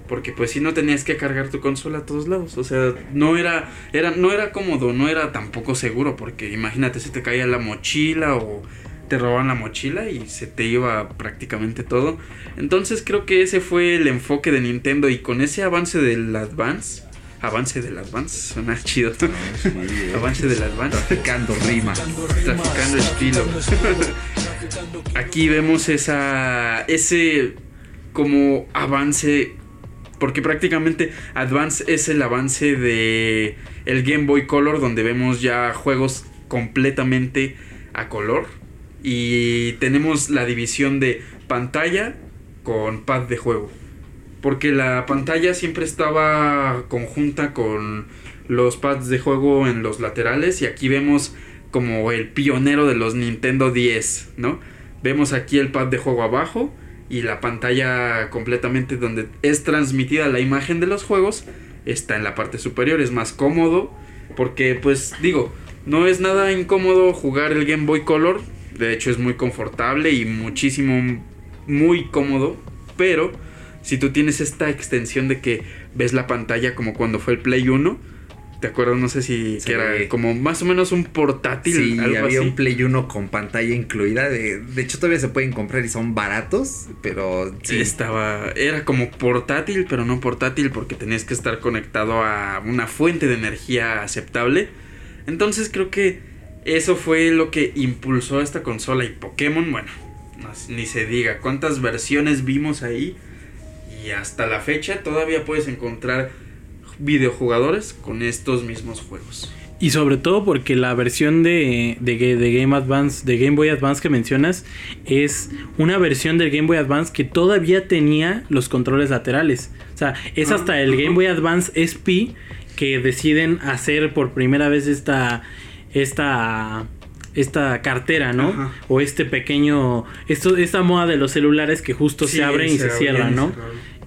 Porque pues si no tenías que cargar tu consola a todos lados. O sea, no era, era, no era cómodo, no era tampoco seguro. Porque imagínate si te caía la mochila o te robaban la mochila y se te iba prácticamente todo. Entonces creo que ese fue el enfoque de Nintendo. Y con ese avance del Advance. Avance del Advance, suena chido. avance del Advance. Traficando rima. Traficando estilo. Aquí vemos esa. ese como avance. Porque prácticamente Advance es el avance de el Game Boy Color. Donde vemos ya juegos completamente a color. Y tenemos la división de pantalla con pad de juego. Porque la pantalla siempre estaba conjunta con los pads de juego en los laterales. Y aquí vemos como el pionero de los Nintendo 10, ¿no? Vemos aquí el pad de juego abajo y la pantalla completamente donde es transmitida la imagen de los juegos está en la parte superior, es más cómodo porque pues digo, no es nada incómodo jugar el Game Boy Color, de hecho es muy confortable y muchísimo muy cómodo, pero si tú tienes esta extensión de que ves la pantalla como cuando fue el Play 1, ¿Te acuerdas? No sé si Sí. que era como más o menos un portátil. Sí, algo había así. un Play 1 con pantalla incluida. De, de hecho, todavía se pueden comprar y son baratos, pero sí. Estaba, era como portátil, pero no portátil porque tenías que estar conectado a una fuente de energía aceptable. Entonces creo que eso fue lo que impulsó a esta consola y Pokémon, bueno, ni se diga cuántas versiones vimos ahí y hasta la fecha todavía puedes encontrar videojugadores con estos mismos juegos. Y sobre todo porque la versión de, de, Ga- de Game Advance, de Game Boy Advance que mencionas, es una versión del Game Boy Advance que todavía tenía los controles laterales. O sea, es Ah, hasta el. Game Boy Advance SP que deciden hacer por primera vez esta. esta. esta cartera, ¿no? Ajá. O este pequeño. Esto, esta moda de los celulares que justo se abren y se abrían cierran, ¿no?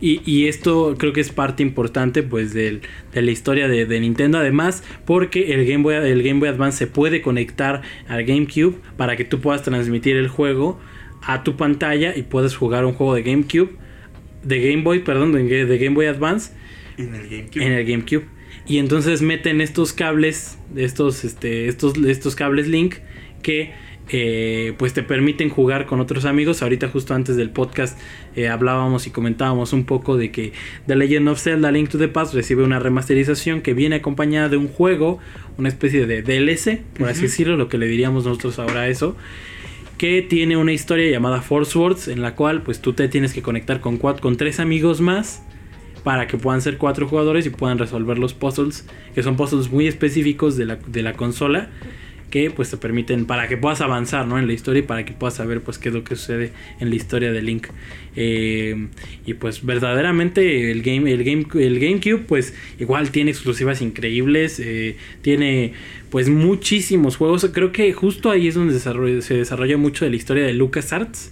Y, y esto creo que es parte importante pues del- de la historia de, de Nintendo además porque el Game, Boy, el Game Boy Advance se puede conectar al GameCube para que tú puedas transmitir el juego a tu pantalla y puedas jugar un juego de GameCube, de Game Boy, perdón, de, de Game Boy Advance En el GameCube. en el GameCube. Y entonces meten estos cables, estos, este, estos, estos cables Link que eh, pues te permiten jugar con otros amigos. Ahorita justo antes del podcast eh, hablábamos y comentábamos un poco de que The Legend of Zelda Link to the Past recibe una remasterización que viene acompañada de un juego, una especie de DLC, por así decirlo, lo que le diríamos nosotros ahora a eso que tiene una historia llamada Force Words en la cual pues tú te tienes que conectar con cuatro, con tres amigos más para que puedan ser cuatro jugadores y puedan resolver los puzzles que son puzzles muy específicos de la, de la consola que pues te permiten para que puedas avanzar ¿no? en la historia y para que puedas saber pues qué es lo que sucede en la historia de Link Eh, y pues verdaderamente el game el game el GameCube pues igual tiene exclusivas increíbles eh, tiene pues muchísimos juegos creo que justo ahí es donde desarrolla- se desarrolla mucho de la historia de LucasArts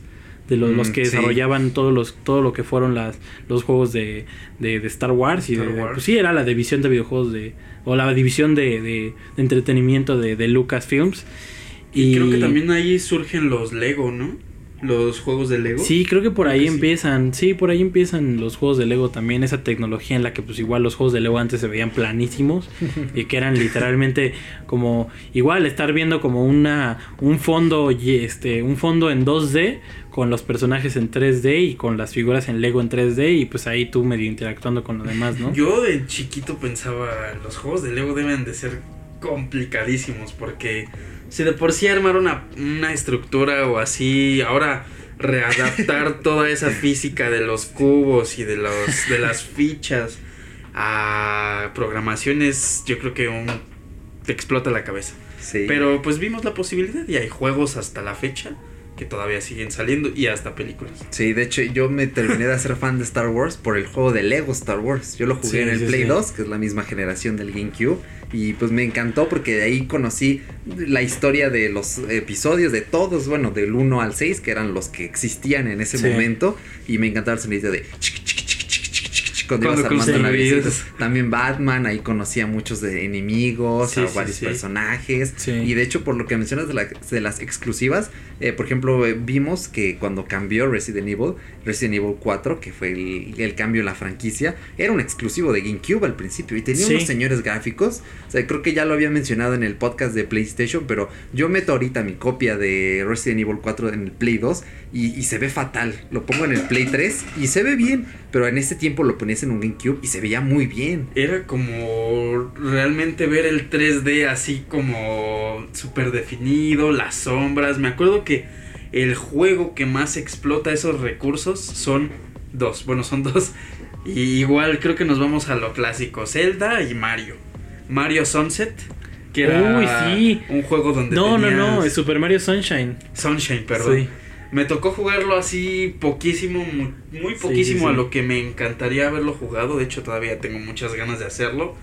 de los, Mm, los que sí. desarrollaban todos los todo lo que fueron las los juegos de, de, de Star Wars y Star de- Wars. pues sí era la división de videojuegos de o la división de, de- de entretenimiento de, de Lucasfilms Y creo que también ahí surgen los Lego, ¿no? Los juegos de Lego. Sí, creo que por Creo ahí que sí. empiezan, sí, por ahí empiezan los juegos de Lego también, esa tecnología en la que pues igual los juegos de Lego antes se veían planísimos y que eran literalmente como igual estar viendo como una un fondo y este un fondo en 2D con los personajes en 3D y con las figuras en Lego en 3D y pues ahí tú medio interactuando con lo demás, ¿no? Yo de chiquito pensaba, los juegos de Lego deben de ser complicadísimos porque si de por sí armar una, una estructura o así, ahora readaptar toda esa física de los cubos y de los de las fichas a programaciones, yo creo que un, te explota la cabeza. Sí. Pero pues vimos la posibilidad y hay juegos hasta la fecha que todavía siguen saliendo y hasta películas. Sí, de hecho yo me terminé de hacer fan de Star Wars por el juego de Lego Star Wars. Yo lo jugué Sí, en el sí, Play sí. 2, que es la misma generación del GameCube. Y pues me encantó porque de ahí conocí la historia de los episodios, de todos, bueno, del 1 al 6, que eran los que existían en ese Sí. momento. Y me encantaba el sonido de chiqui, chiqui, chiqui, chiqui, chiqui, chiqui, chiqui, cuando, Cuando ibas armando navecitas. También Batman, ahí conocía muchos de enemigos, Sí, a sí, varios sí. personajes. Y de hecho, por lo que mencionas de, la- de las exclusivas, eh, por ejemplo, eh, vimos que cuando cambió Resident Evil, Resident Evil 4, que fue el, el cambio en la franquicia, era un exclusivo de GameCube al principio y tenía Sí. unos señores gráficos. O sea, creo que ya lo había mencionado en el podcast de PlayStation, pero yo meto ahorita mi copia de Resident Evil 4 en el Play 2 y, y se ve fatal. Lo pongo en el Play 3 y se ve bien, pero en ese tiempo lo ponías en un GameCube y se veía muy bien. Era como realmente ver el 3D así como súper definido, las sombras. Me acuerdo que el juego que más explota esos recursos son dos. Bueno, son dos. Y igual creo que nos vamos a lo clásico. Zelda y Mario. Mario Sunset. Que era Uy, sí. un juego donde... No, no, no, es Super Mario Sunshine. Sunshine, perdón. Sí. Me tocó jugarlo así poquísimo, mu- muy poquísimo sí. a lo que me encantaría haberlo jugado. De hecho, todavía tengo muchas ganas de hacerlo.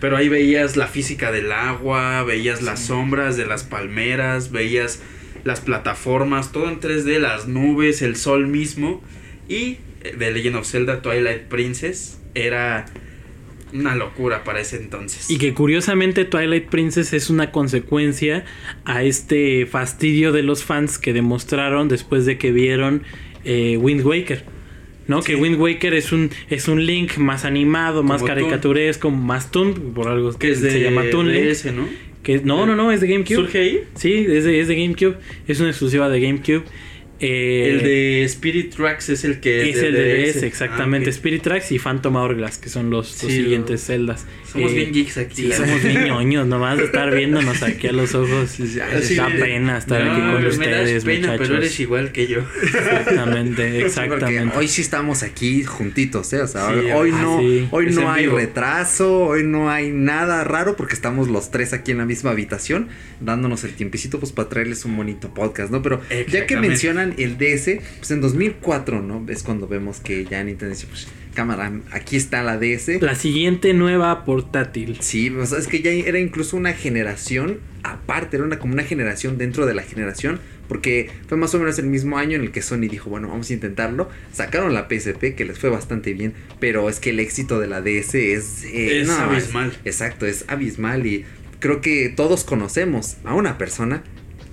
Pero ahí veías la física del agua, veías las sombras de las palmeras, veías las plataformas, todo en 3D, las nubes, el sol mismo. Y eh, The Legend of Zelda Twilight Princess era una locura para ese entonces. Y que curiosamente Twilight Princess es una consecuencia a este fastidio de los fans que demostraron después de que vieron eh, Wind Waker. ¿No? Que Wind Waker es un, es un Link más animado, más Como caricaturesco, más Toon, por algo que es de se llama Toon Link. Que, no, no, no, es de GameCube. ¿Surge ahí? Sí, es de, es de GameCube. Es una exclusiva de GameCube. Eh, El de Spirit Tracks es el que es el de DS, exactamente. Ah. Spirit Tracks y Phantom Hourglass, que son los, los Sí, siguientes celdas. Somos Eh, bien geeks aquí. Sí, somos bien ñoños, nomás de estar viéndonos aquí a los ojos. Así da pena estar No, aquí con ustedes, pena, muchachos. pero eres igual que yo. Exactamente, exactamente. hoy sí estamos aquí juntitos, ¿eh? O sea, hoy ah, no, hoy no hay vivo. retraso, hoy no hay nada raro porque estamos los tres aquí en la misma habitación dándonos el tiempecito pues para traerles un bonito podcast, ¿no? Pero ya que Exactamente. El DS, pues en 2004, ¿no? Es cuando vemos que ya Nintendo dice, pues cámara, aquí está la DS. La siguiente nueva portátil. Sí, o sea, es que ya era incluso una generación aparte, era una, como una generación dentro de la generación, porque fue más o menos el mismo año en el que Sony dijo, bueno, vamos a intentarlo. Sacaron la PSP, que les fue bastante bien, pero es que el éxito de la DS es... eh, Es abismal. exacto, es abismal y creo que todos conocemos a una persona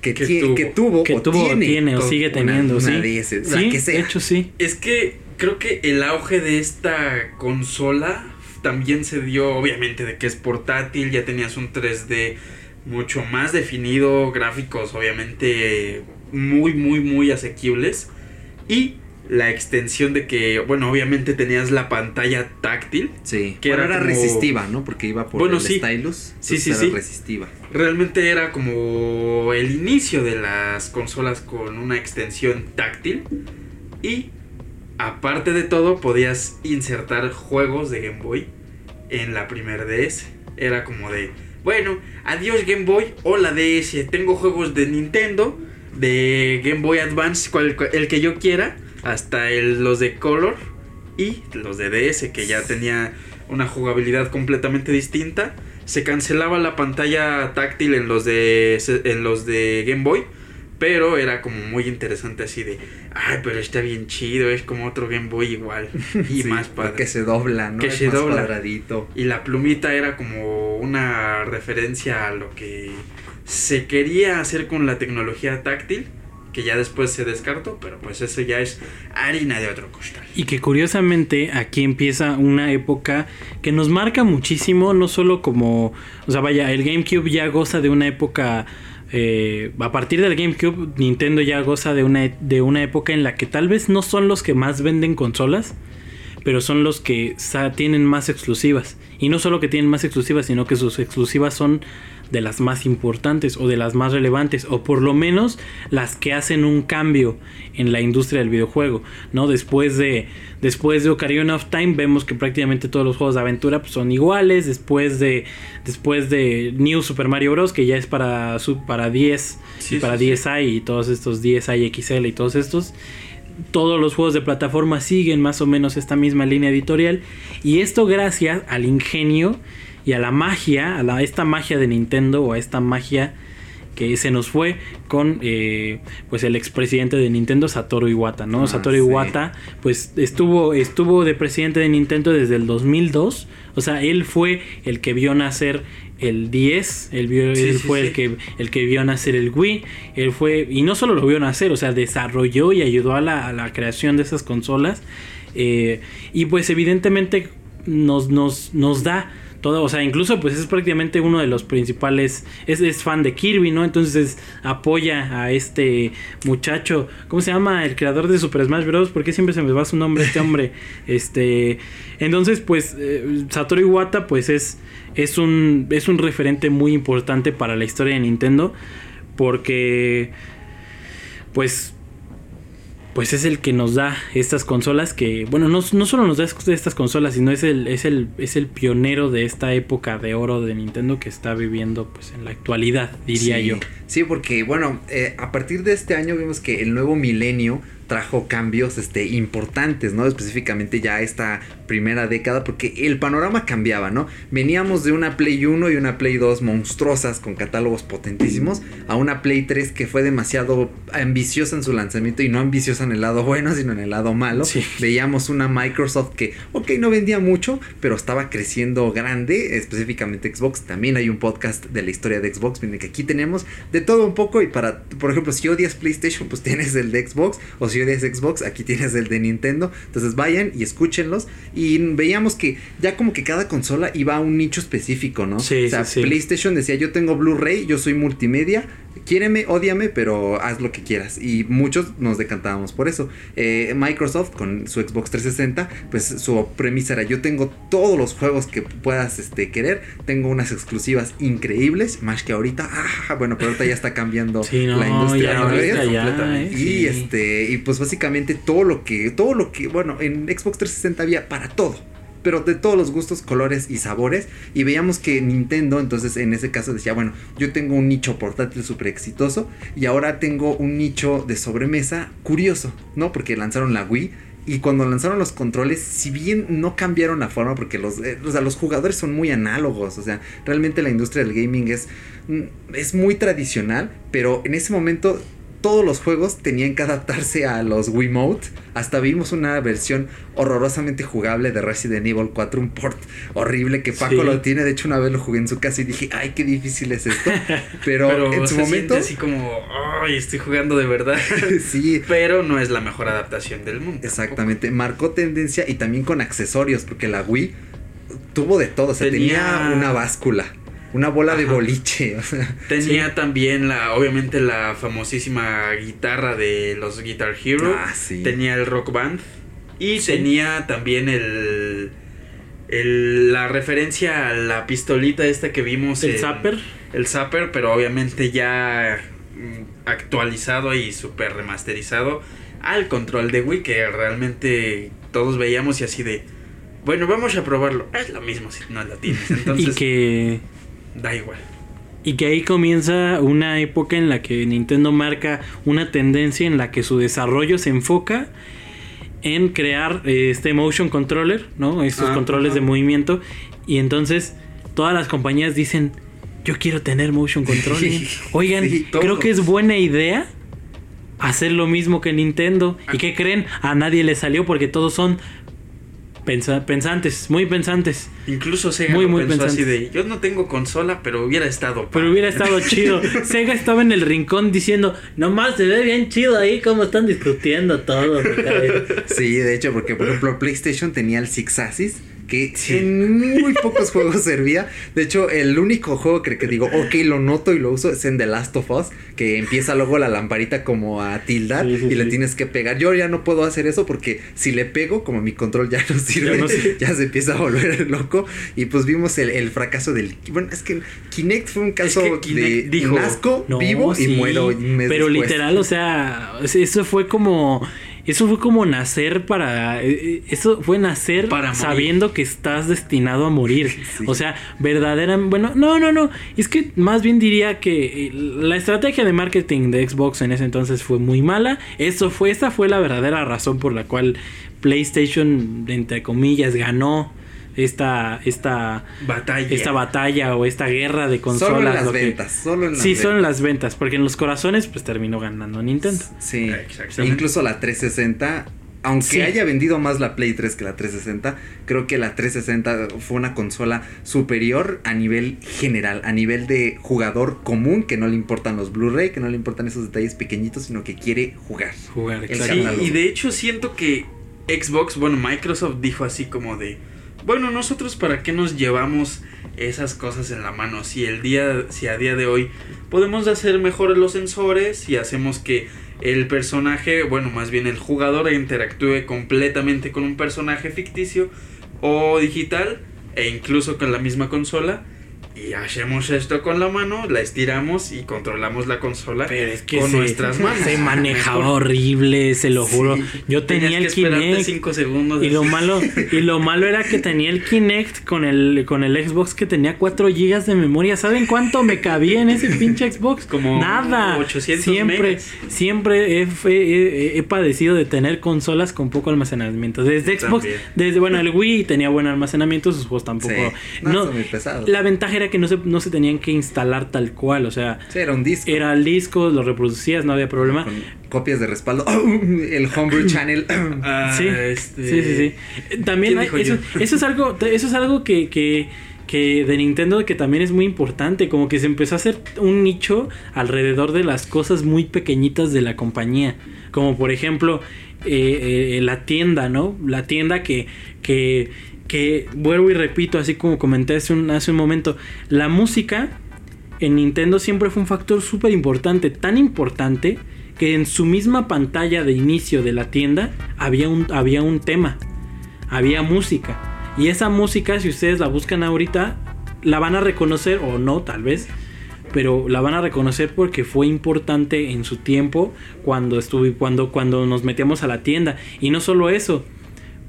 que, tuvo. que tuvo, Que o tuvo, tiene, tiene o sigue una- teniendo, una sí. DS, la Sí, que sea. de hecho sí. Es que creo que el auge de esta consola también se dio, obviamente, de que es portátil, ya tenías un 3D mucho más definido, gráficos obviamente muy, muy, muy asequibles. Y la extensión de que, bueno, obviamente tenías la pantalla táctil. Sí, que bueno, era era como- resistiva, ¿no? Porque iba por Bueno, el sí. stylus. Sí, sí, era sí. resistiva. Realmente era como el inicio de las consolas con una extensión táctil. Y aparte de todo, podías insertar juegos de Game Boy en la primer DS. Era como de, bueno, adiós Game Boy, hola DS, tengo juegos de Nintendo, de Game Boy Advance, cual- cual- el que yo quiera, hasta el- los de Color y los de DS, que ya tenía una jugabilidad completamente distinta. Se cancelaba la pantalla táctil en los de, en los de Game Boy. Pero era como muy interesante así de, ay, pero está bien chido, es como otro Game Boy igual. Y Sí, más padre. Que se dobla, ¿no? Que Es se más dobla. cuadradito. Y la plumita era como una referencia a lo que se quería hacer con la tecnología táctil, que ya después se descartó, pero pues eso ya es harina de otro costal. Y que curiosamente aquí empieza una época que nos marca muchísimo, no solo como, o sea, vaya, el GameCube ya goza de una época, eh, a partir del GameCube, Nintendo ya goza de una, de una época en la que tal vez no son los que más venden consolas, pero son los que tienen más exclusivas. Y no solo que tienen más exclusivas, sino que sus exclusivas son de las más importantes o de las más relevantes o por lo menos las que hacen un cambio en la industria del videojuego, ¿no? Después de después de Ocarina of Time vemos que prácticamente todos los juegos de aventura pues, son iguales, después de después de New Super Mario Bros que ya es para su- para 10 Sí, y para sí, sí. 10i y todos estos 10i XL y todos estos todos los juegos de plataforma siguen más o menos esta misma línea editorial y esto gracias al ingenio y a la magia, a la, esta magia de Nintendo o a esta magia que se nos fue con eh, pues el expresidente de Nintendo Satoru Iwata, ¿no? Ah, Satoru sí. Iwata pues estuvo estuvo de presidente de Nintendo desde el 2002, o sea, él fue el que vio nacer el 10, él, vio- Sí, él sí, fue el que el que vio nacer el Wii, él fue y no solo lo vio nacer, o sea, desarrolló y ayudó a la, a la creación de esas consolas eh, y pues evidentemente nos, nos, nos da todo, o sea, incluso pues es prácticamente uno de los principales, es, es fan de Kirby, ¿no? Entonces apoya a este muchacho, ¿cómo se llama? El creador de Super Smash Bros. ¿Por qué siempre se me va su nombre este hombre? este, entonces pues eh, Satoru Iwata pues es, es, un, es un referente muy importante para la historia de Nintendo porque pues pues es el que nos da estas consolas que, bueno, no, no solo nos da estas consolas, sino es el, es el, es el pionero de esta época de oro de Nintendo que está viviendo pues en la actualidad, diría Sí, yo. Sí, porque bueno, eh, a partir de este año vimos que el nuevo milenio trajo cambios este, importantes, ¿no? Específicamente ya esta primera década, porque el panorama cambiaba, ¿no? Veníamos de una Play 1 y una Play 2 monstruosas con catálogos potentísimos a una Play 3 que fue demasiado ambiciosa en su lanzamiento y no ambiciosa en el lado bueno, sino en el lado malo. Sí. Veíamos una Microsoft que, ok, no vendía mucho, pero estaba creciendo grande, específicamente Xbox. También hay un podcast de la historia de Xbox, miren que aquí tenemos de todo un poco y para, por ejemplo, si odias PlayStation, pues tienes el de Xbox, o si odias Xbox, aquí tienes el de Nintendo. Entonces vayan y escúchenlos. Y veíamos que ya como que cada consola iba a un nicho específico, ¿no? Sí, o sea, sí, sí. PlayStation decía, yo tengo Blu-ray, yo soy multimedia, quiéreme, ódiame, pero haz lo que quieras. Y muchos nos decantábamos por eso. Eh, Microsoft con su Xbox 360, pues su premisa era, yo tengo todos los juegos que puedas este, querer, tengo unas exclusivas increíbles, más que ahorita, ah, bueno, pero ahorita ya está cambiando Sí, no, la industria. ya eh, Y sí. este, y pues básicamente todo lo que, todo lo que, bueno, en Xbox 360 había para todo. Pero de todos los gustos, colores y sabores. Y veíamos que Nintendo, entonces en ese caso decía, bueno, yo tengo un nicho portátil súper exitoso. Y ahora tengo un nicho de sobremesa curioso, ¿no? Porque lanzaron la Wii. Y cuando lanzaron los controles, si bien no cambiaron la forma, porque los, eh, los jugadores son muy análogos, o sea, realmente la industria del gaming es, mm, es muy tradicional, pero en ese momento todos los juegos tenían que adaptarse a los Wiimote. Hasta vimos una versión horrorosamente jugable de Resident Evil 4, un port horrible que Paco Sí. lo tiene. De hecho, una vez lo jugué en su casa y dije, ay, qué difícil es esto. Pero, Pero en su momento, así como, ay, estoy jugando de verdad. sí, Pero no es la mejor adaptación del mundo. exactamente. Marcó tendencia y también con accesorios, porque la Wii tuvo de todo. O sea, tenía, Tenía- una báscula, una bola de boliche. O sea, Tenía también la, obviamente la famosísima guitarra de los Guitar Hero. Ah, sí. Tenía el rock band. Y Sí. tenía también el, el- la referencia a la pistolita esta que vimos. El en- Zapper. El Zapper, pero obviamente ya mm, actualizado y súper remasterizado al control de Wii que realmente todos veíamos y así de... Bueno, vamos a probarlo. Es lo mismo si no la tienes. Entonces, y que da igual. Y que ahí comienza una época en la que Nintendo marca una tendencia en la que su desarrollo se enfoca en crear eh, este motion controller, ¿no? Estos Ah, controles de movimiento. Y entonces todas las compañías dicen, yo quiero tener motion controlling. Oigan, Sí, creo que es buena idea hacer lo mismo que Nintendo. ¿Y qué creen? A nadie le salió porque todos son pensa- pensantes, muy pensantes. Incluso Sega Muy, lo muy pensó así pensante. de... Yo no tengo consola, pero hubiera estado... Pero padre". hubiera estado chido. Sega estaba en el rincón diciendo, nomás se ve bien chido ahí como están discutiendo todos. Sí, de hecho, porque por ejemplo PlayStation tenía el Six Axis que en muy pocos juegos servía. De hecho, el único juego que, que digo, ok, lo noto y lo uso es en The Last of Us, que empieza luego la lamparita como a tildar Sí, sí, y le tienes que pegar. Yo ya no puedo hacer eso porque si le pego, como mi control ya no sirve, no ya, se empieza a volver loco. Y pues vimos el, el fracaso del... Bueno, es que Kinect fue un caso que de dijo, nazco, No, vivo y muero un mes Pero después. literal, o sea, eso fue como... Eso fue como nacer para... eh, eh, Eso fue nacer Para sabiendo que estás destinado a morir. Sí. O sea, verdaderamente... Bueno, no, no, no. Es que más bien diría que eh, la estrategia de marketing de Xbox en ese entonces fue muy mala. Eso fue, esa fue la verdadera razón por la cual PlayStation, entre comillas, ganó esta, esta, Batalla. esta batalla o esta guerra de consolas. Solo en las lo que- ventas, solo en las Sí, ventas. solo en las ventas, porque en los corazones pues terminó ganando Nintendo. Sí, Exactamente. incluso la 360, aunque Sí. haya vendido más la Play 3 que la 360, creo que la 360 fue una consola superior a nivel general, a nivel de jugador común que no le importan los Blu-ray, que no le importan esos detalles pequeñitos, sino que quiere jugar. Jugar, exacto. Sí, y de hecho siento que Xbox, bueno, Microsoft dijo así como de, bueno, nosotros para qué nos llevamos esas cosas en la mano si el día si a día de hoy podemos hacer mejor los sensores y hacemos que el personaje, bueno, más bien el jugador interactúe completamente con un personaje ficticio o digital e incluso con la misma consola y hacemos esto con la mano, la estiramos y controlamos la consola Pero es que con se, nuestras manos. se manejaba horrible, se lo juro. Sí. Yo tenía el Kinect. cinco segundos. Y lo malo, y lo malo era que tenía el Kinect con el, con el Xbox que tenía 4 GB de memoria. ¿Saben cuánto me cabía en ese pinche Xbox? Como nada. 800 siempre, megas. siempre he, he- he padecido de tener consolas con poco almacenamiento. Desde Xbox, También. desde bueno, el Wii tenía buen almacenamiento, sus juegos tampoco. Sí. No, no, son muy pesados. la ventaja era que no se, no se tenían que instalar tal cual, o sea, Sí, era un disco. era el disco, lo reproducías, no había problema. Con copias de respaldo. el Homebrew Channel. Ah, Sí, este- sí, sí, sí. Eh, También ¿Quién hay- dijo eso, eso es algo, eso es algo que, que, que de Nintendo que también es muy importante, como que se empezó a hacer un nicho alrededor de las cosas muy pequeñitas de la compañía, como por ejemplo eh, eh, la tienda, ¿no? La tienda que, que, que vuelvo y repito, así como comenté hace un, momento, la música en Nintendo siempre fue un factor súper importante, tan importante que en su misma pantalla de inicio de la tienda había un, había un tema, había música. Y esa música, si ustedes la buscan ahorita, la van a reconocer o no, tal vez. Pero la van a reconocer porque fue importante en su tiempo cuando estuve, cuando, cuando nos metíamos a la tienda. Y no solo eso,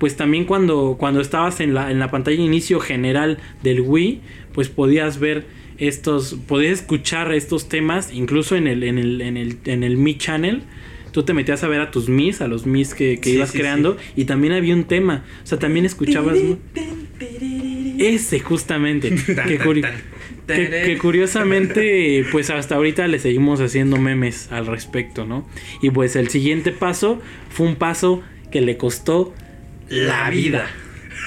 pues también cuando, cuando estabas en la, en la pantalla de inicio general del Wii, pues podías ver estos, podías escuchar estos temas, incluso en el, en el, en el, en el Mi Channel. Tú te metías a ver a tus Mis, a los Mis que, que Sí, ibas sí, creando, y también había un tema. O sea, también escuchabas. Ese justamente. que, curi- que- que curiosamente, pues hasta ahorita le seguimos haciendo memes al respecto, ¿no? Y pues el siguiente paso fue un paso que le costó la vida.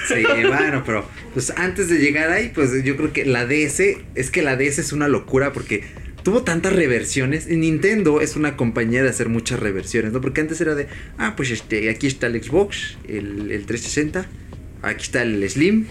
Sí, bueno, pero pues antes de llegar ahí, pues yo creo que la DS, es que la DS es una locura porque tuvo tantas reversiones. Nintendo es una compañía de hacer muchas reversiones, ¿no? Porque antes era de, ah, pues este, aquí está el Xbox, el, el 360, aquí está el Slim,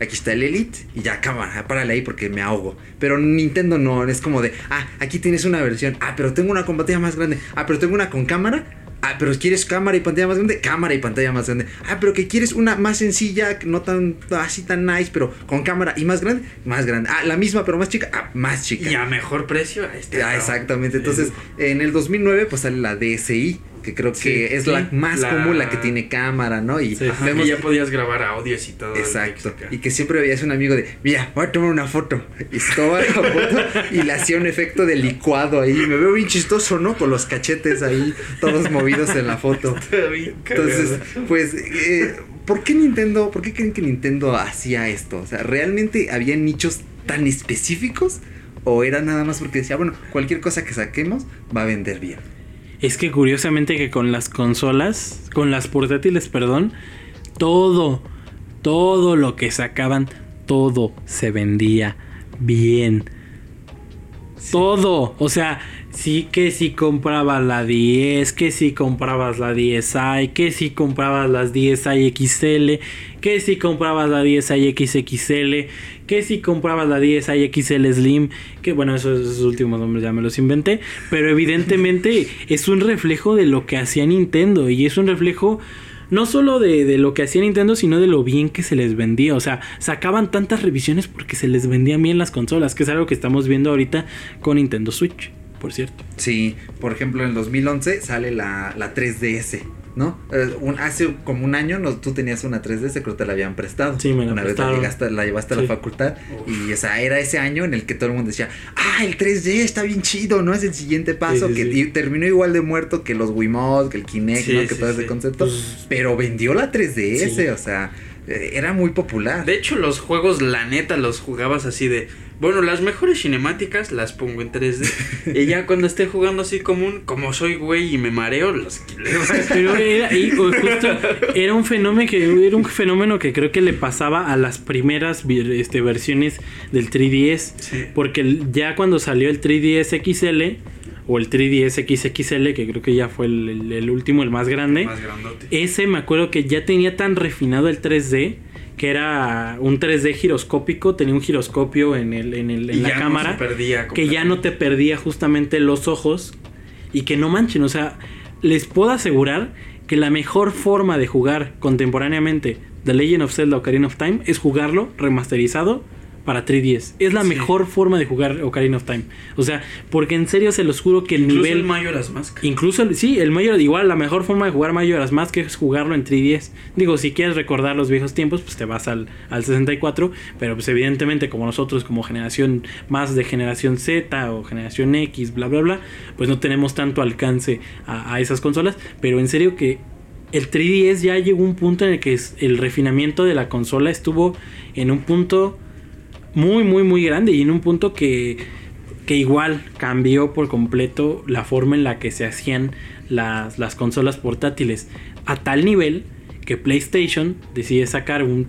aquí está el Elite, y ya, cámara, párale ahí porque me ahogo. Pero Nintendo no, es como de, ah, aquí tienes una versión, ah, pero tengo una con pantalla más grande, ah, pero tengo una con cámara. Ah, pero quieres cámara y pantalla más grande, cámara y pantalla más grande. Ah, pero que quieres una más sencilla, no tan así tan nice, pero con cámara y más grande, más grande. Ah, la misma pero más chica, ah, más chica. Y a mejor precio. Ah, exactamente. Entonces, en el 2009 pues sale la DSi, que creo que es sí. la más La- común, la que tiene cámara, ¿no? Y Sí. Vemos ya podías grabar audios y todo. Exacto. Y que siempre veías un amigo de, mira, voy a tomar una foto. Y tomaba la foto y le hacía un efecto de licuado ahí. Me veo bien chistoso, ¿no? Con los cachetes ahí, todos movidos en la foto. Entonces, pues, eh, ¿por qué Nintendo, por qué creen que Nintendo hacía esto? O sea, ¿realmente había nichos tan específicos? ¿O era nada más porque decía, bueno, cualquier cosa que saquemos va a vender bien? Es que curiosamente que con las consolas, con las portátiles, perdón, todo, todo lo que sacaban, todo se vendía bien. Todo, o sea, sí que si comprabas la 10, que si comprabas la 10i, que si comprabas las 10i XL, que si comprabas la 10i XXL, que si comprabas la 10i XL Slim, que bueno, esos, esos últimos nombres ya me los inventé, pero evidentemente es un reflejo de lo que hacía Nintendo y es un reflejo no solo de, de lo que hacía Nintendo, sino de lo bien que se les vendía. O sea, sacaban tantas revisiones porque se les vendían bien las consolas, que es algo que estamos viendo ahorita con Nintendo Switch, por cierto. Sí, por ejemplo, en el 2011 sale la, la 3DS, ¿no? Eh, un- hace como un año no, tú tenías una 3DS, creo que te la habían prestado. Sí, me la Una vez la, llegaste- la llevaste a la facultad y o sea, era ese año en el que todo el mundo decía, ah, el 3D está bien chido, ¿no? Es el siguiente paso, Sí, sí, que terminó igual de muerto que los Wiimote, que el Kinect, Sí, ¿no? Que sí, todo ese sí. concepto. Pues- pero vendió la 3DS, Sí. o sea... eh, era muy popular. De hecho, los juegos, la neta, los jugabas así de. Bueno, las mejores cinemáticas las pongo en 3D. y ya cuando esté jugando así común, como soy güey y me mareo, los quileo. Pero era, y justo era un fenómeno que era un fenómeno que creo que le pasaba a las primeras este, versiones del 3DS. Sí. Porque el- ya cuando salió el 3DS XL o el 3DS XXL, que creo que ya fue el, el- el último, el más grande. Más grandote. Ese me acuerdo que ya tenía tan refinado el 3D que era un 3D giroscópico, tenía un giroscopio en, el, en, el, en la ya no cámara se perdía que ya no te perdía justamente los ojos y que no manchen, o sea, les puedo asegurar que la mejor forma de jugar contemporáneamente The Legend of Zelda Ocarina of Time es jugarlo remasterizado para 3DS. Es la Sí. mejor forma de jugar Ocarina of Time. O sea, porque en serio se los juro que el Incluso nivel el Majora's Mask. Incluso, el- sí, el Mayor, igual la mejor forma de jugar Majora's Mask es jugarlo en 3DS. Digo, si quieres recordar los viejos tiempos, pues te vas al, al 64, pero pues evidentemente como nosotros como generación más de generación Z o generación X, bla, bla, bla, pues no tenemos tanto alcance a, a esas consolas, pero en serio que el 3DS ya llegó a un punto en el que el refinamiento de la consola estuvo en un punto muy, muy, muy grande y en un punto que, que igual cambió por completo la forma en la que se hacían las, las consolas portátiles. A tal nivel que PlayStation decide sacar un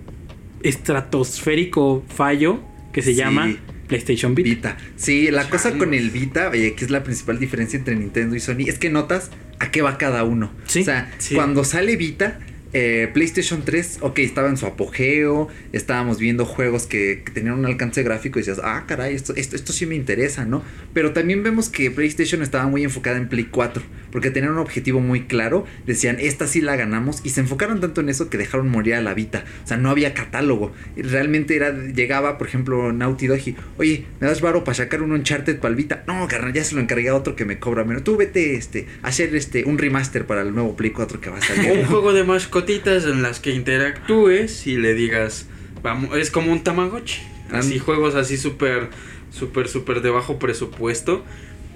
estratosférico fallo que se Sí. llama PlayStation Vita. Vita. Sí, la cosa con el Vita, eh, que es la principal diferencia entre Nintendo y Sony, es que notas a qué va cada uno. Sí, o sea, sí. cuando sale Vita, eh, PlayStation 3, ok, estaba en su apogeo, estábamos viendo juegos que, que tenían un alcance gráfico y decías, ah, caray, esto, esto, esto sí me interesa, ¿no? Pero también vemos que PlayStation estaba muy enfocada en Play 4, porque tenían un objetivo muy claro, decían, esta sí la ganamos, y se enfocaron tanto en eso que dejaron morir a la Vita, o sea, no había catálogo, realmente era, llegaba, por ejemplo, Naughty Dog y, oye, ¿me das varo para sacar un Uncharted para Vita? No, carnal, ya se lo encargué a otro que me cobra menos, tú vete, este, a hacer, este, un remaster para el nuevo Play 4 que va a salir. un juego de mascotitas en las que interactúes y le digas, vamos, es como un Tamagotchi. Así And- juegos así súper, súper, súper de bajo presupuesto.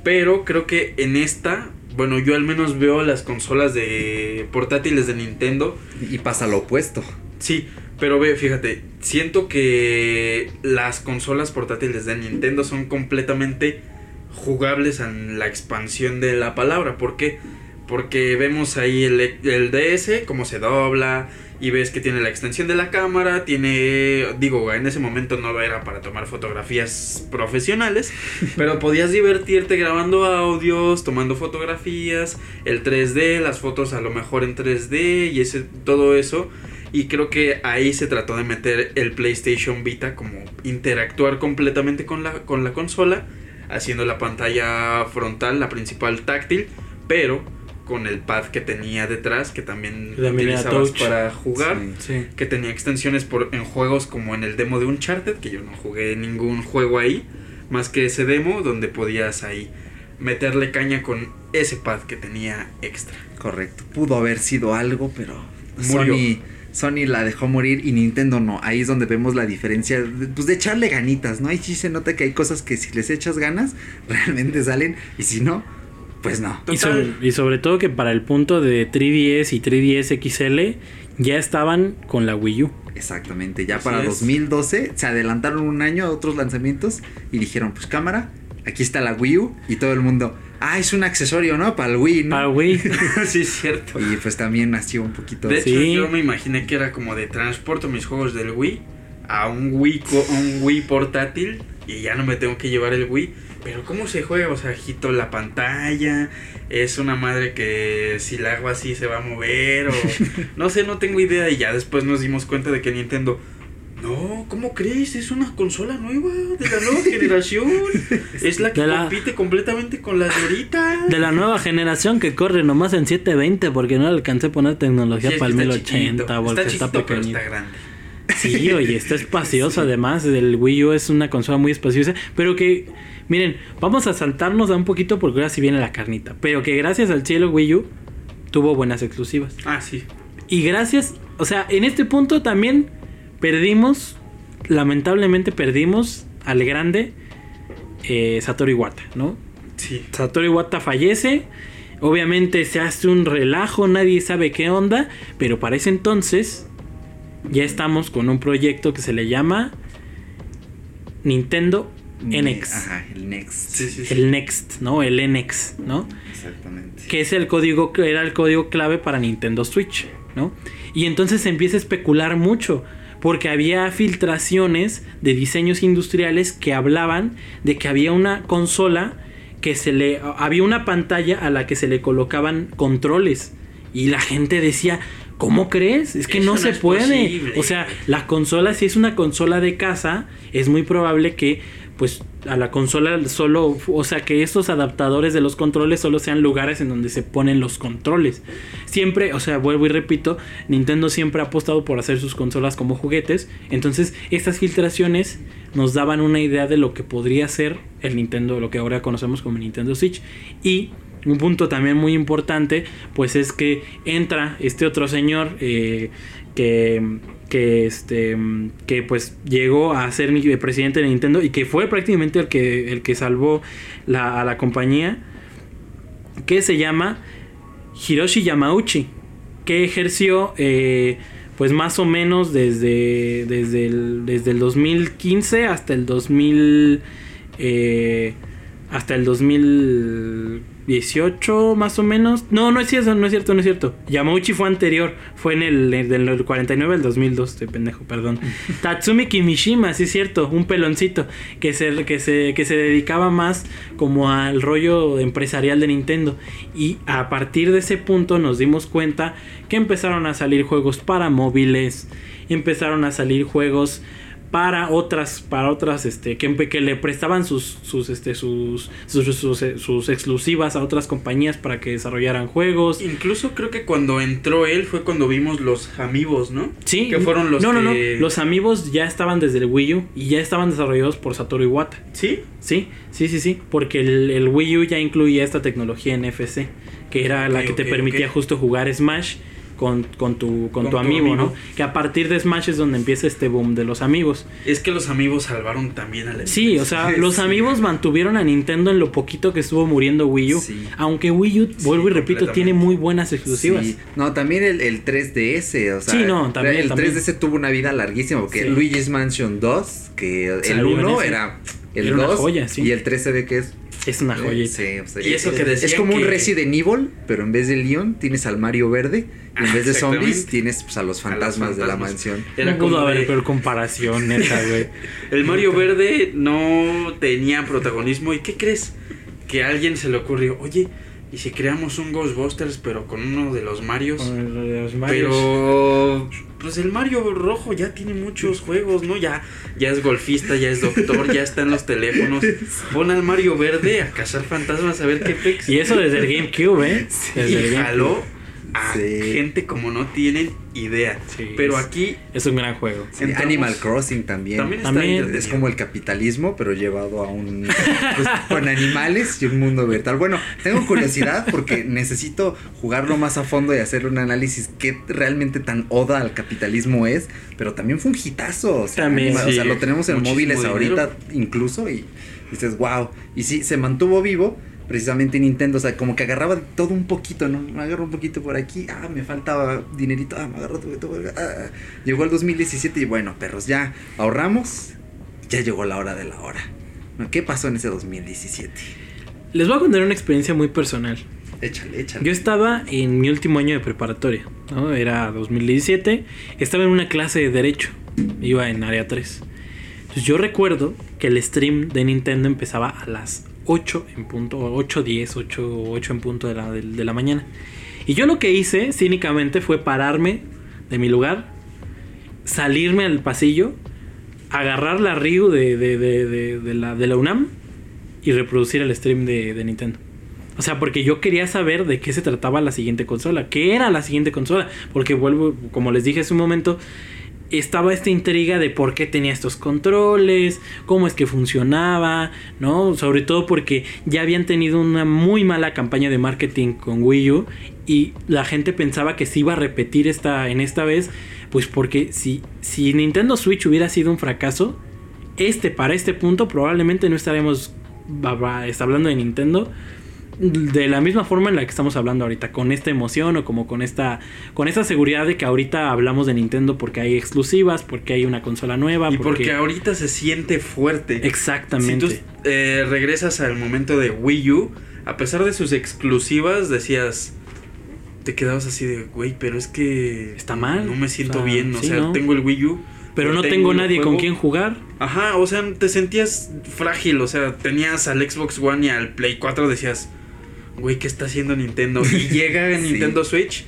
Pero creo que en esta, bueno, yo al menos veo las consolas de portátiles de Nintendo. y pasa lo opuesto. Sí, pero ve, fíjate, siento que las consolas portátiles de Nintendo son completamente jugables en la expansión de la palabra. ¿Por qué? Porque vemos ahí el, el DS, cómo se dobla, y ves que tiene la extensión de la cámara, tiene, digo, en ese momento no era para tomar fotografías profesionales, pero podías divertirte grabando audios, tomando fotografías, el 3D, las fotos a lo mejor en 3D y ese, todo eso. Y creo que ahí se trató de meter el PlayStation Vita como interactuar completamente con la, con la consola, haciendo la pantalla frontal, la principal táctil, pero con el pad que tenía detrás, que también era utilizabas para jugar Sí. Sí. que tenía extensiones por, en juegos como en el demo de Uncharted, que yo no jugué ningún juego ahí, más que ese demo donde podías ahí meterle caña con ese pad que tenía extra. Correcto. Pudo haber sido algo, pero Murió. Sony, Sony la dejó morir y Nintendo no. Ahí es donde vemos la diferencia, de, pues de echarle ganitas, ¿no? Ahí sí se nota que hay cosas que si les echas ganas, realmente salen, y si no, pues no. Y sobre, y sobre todo que para el punto de 3DS y 3DS XL ya estaban con la Wii U. Exactamente, ya Así para es. 2012 se adelantaron un año a otros lanzamientos y dijeron, pues cámara, aquí está la Wii U y todo el mundo, ah, es un accesorio, ¿no? Para el Wii, ¿no? Para Wii. sí, es cierto. Y pues también nació un poquito... De hecho, Sí. yo me imaginé que era como de transporto mis juegos del Wii a un Wii, co- un Wii portátil y ya no me tengo que llevar el Wii. Pero ¿cómo se juega? O sea, agito la pantalla, es una madre que si la hago así se va a mover o no sé, no tengo idea y ya después nos dimos cuenta de que Nintendo no, ¿cómo crees? Es una consola nueva, de la nueva generación. Es la que la- compite completamente con las de ahorita. De la nueva generación que corre nomás en 720 porque no alcancé a poner tecnología Sí, para el que está 1080 chiquito. porque Está está, chiquito, pero está grande. Sí, oye, está espacioso además. El Wii U es una consola muy espaciosa. Pero que, miren, vamos a saltarnos a un poquito porque ahora sí viene la carnita. Pero que gracias al cielo Wii U tuvo buenas exclusivas. Ah, sí. Y gracias, o sea, en este punto también perdimos, lamentablemente perdimos al grande eh, Satoru Iwata, ¿no? Sí. Satoru Iwata fallece. Obviamente se hace un relajo, nadie sabe qué onda. Pero para ese entonces ya estamos con un proyecto que se le llama Nintendo NX. Ajá, el Next. Sí, sí, sí. El Next, ¿no? El NX, ¿no? Exactamente. que es el código era el código clave para Nintendo Switch, ¿no? Y entonces se empieza a especular mucho porque había filtraciones de diseños industriales que hablaban de que había una consola que se le había una pantalla a la que se le colocaban controles y la gente decía ¿Cómo crees? Es que Eso no se puede. posible. O sea, la consola, si es una consola de casa, es muy probable que, pues, a la consola solo, o sea, que estos adaptadores de los controles solo sean lugares en donde se ponen los controles. Siempre, o sea, vuelvo y repito, Nintendo siempre ha apostado por hacer sus consolas como juguetes. Entonces, estas filtraciones nos daban una idea de lo que podría ser el Nintendo, lo que ahora conocemos como Nintendo Switch. Y un punto también muy importante, pues es que entra este otro señor eh, que, que, este, que pues llegó a ser presidente de Nintendo y que fue prácticamente el que, el que salvó la, a la compañía, que se llama Hiroshi Yamauchi, que ejerció eh, pues más o menos desde, desde, el, desde el 2015 hasta el 2000... eh, hasta el 2018 más o menos. No, no es cierto, no es cierto, no es cierto. Yamauchi fue anterior, fue en el del 49 al 2002, estoy pendejo, perdón. Tatsumi Kimishima, sí es cierto, un peloncito que se, que se que se dedicaba más como al rollo empresarial de Nintendo y a partir de ese punto nos dimos cuenta que empezaron a salir juegos para móviles, empezaron a salir juegos para otras para otras este que, que le prestaban sus sus este sus sus, sus, sus exclusivas a otras compañías para que desarrollaran juegos Incluso creo que cuando entró él fue cuando vimos los amigos, ¿no? sí Que fueron los no no no que- los amigos ya estaban desde el Wii U y ya estaban desarrollados por Satoru Iwata ¿Sí? sí sí sí sí porque el, el Wii U ya incluía esta tecnología NFC que era la que te permitía justo jugar Smash con, con tu, con Con tu tu amigo, amigo. ¿no? Que a partir de Smash es donde empieza este boom de los amigos. Es que los amigos salvaron también a la Sí, o sea, Sí, los sí. amigos mantuvieron a Nintendo en lo poquito que estuvo muriendo Wii U. Sí. Aunque Wii U, vuelvo y repito, tiene muy buenas exclusivas. Sí. No, también el, el 3DS, o sea, Sí, no, también, el también. 3DS tuvo una vida larguísima porque Sí. Luigi's Mansion 2, que el Salió en 1 ese. era el Era una 2 joya, sí. y el 3 se ve que es Es una joyita. Sí, o sea, Y eso es, que decían es como un que- Resident Evil, pero en vez de Leon tienes al Mario verde y en Ah, vez de zombies tienes pues, a los fantasmas de la mansión. Era no como pudo haber de- peor comparación, neta, güey. El Mario Verde no tenía protagonismo. ¿Y qué crees? Que a alguien se le ocurrió, oye, ¿y si creamos un Ghostbusters pero con uno de los Marios? Con los Marios. Pero pues el Mario rojo ya tiene muchos juegos, ¿no? Ya, ya es golfista, ya es doctor, ya está en los teléfonos. Pon al Mario verde a cazar fantasmas a ver qué pex. Y eso desde el GameCube, ¿eh? Desde el Y GameCube. jaló a Sí. gente como no tienen idea. Sí, Pero es- aquí Es un gran juego. Sí, Entramos- Animal Crossing también. también está También. Es como el capitalismo, pero llevado a un. pues, con animales y un mundo virtual. Bueno, tengo curiosidad porque necesito jugarlo más a fondo y hacer un análisis qué realmente tan oda al capitalismo es. Pero también fue un hitazo. O sea, También, o sea, lo tenemos en Muchísimo móviles dinero. ahorita incluso y dices, wow. Y sí, se mantuvo vivo. Precisamente Nintendo, o sea, como que agarraba todo un poquito, ¿no? Me agarro un poquito por aquí, ah, me faltaba dinerito, ah, me agarro todo, todo, ah. Llegó el 2017 y bueno, perros, ya ahorramos, ya llegó la hora de la hora. ¿Qué pasó en ese 2017? Les voy a contar una experiencia muy personal. Échale, échale. Yo estaba en mi último año de preparatoria, ¿no? Era 2017. Estaba en una clase de Derecho. Iba en área 3. Entonces yo recuerdo que el stream de Nintendo empezaba a las 8 en punto, 8, 10, 8, 8 en punto de la, de, la mañana. Y yo lo que hice cínicamente fue pararme de mi lugar, salirme al pasillo, agarrar la Ryu de, de, de, de- la, la UNAM y reproducir el stream de Nintendo. O sea, porque yo quería saber de qué se trataba la siguiente consola. ¿Qué era la siguiente consola? Porque vuelvo, como les dije hace un momento, estaba esta intriga de por qué tenía estos controles, cómo es que funcionaba, ¿no? Sobre todo porque ya habían tenido una muy mala campaña de marketing con Wii U y la gente pensaba que se iba a repetir esta, en esta vez, pues porque si, si Nintendo Switch hubiera sido un fracaso, este para este punto probablemente no estaremos hablando de Nintendo de la misma forma en la que estamos hablando ahorita, con esta emoción o como con esta con esta seguridad de que ahorita hablamos de Nintendo porque hay exclusivas, porque hay una consola nueva, Y porque, ahorita se siente fuerte. exactamente. Si tú eh, regresas al momento de Wii U, a pesar de sus exclusivas, decías. Te quedabas así de, güey, pero es que. Está mal. No me siento O sea, bien. O sí, sea, ¿no? tengo el Wii U. pero no tengo, tengo nadie con quien jugar. Ajá, o sea, te sentías frágil. O sea, tenías al Xbox One y al Play 4, decías, güey, ¿qué está haciendo Nintendo? Y llega. Nintendo Switch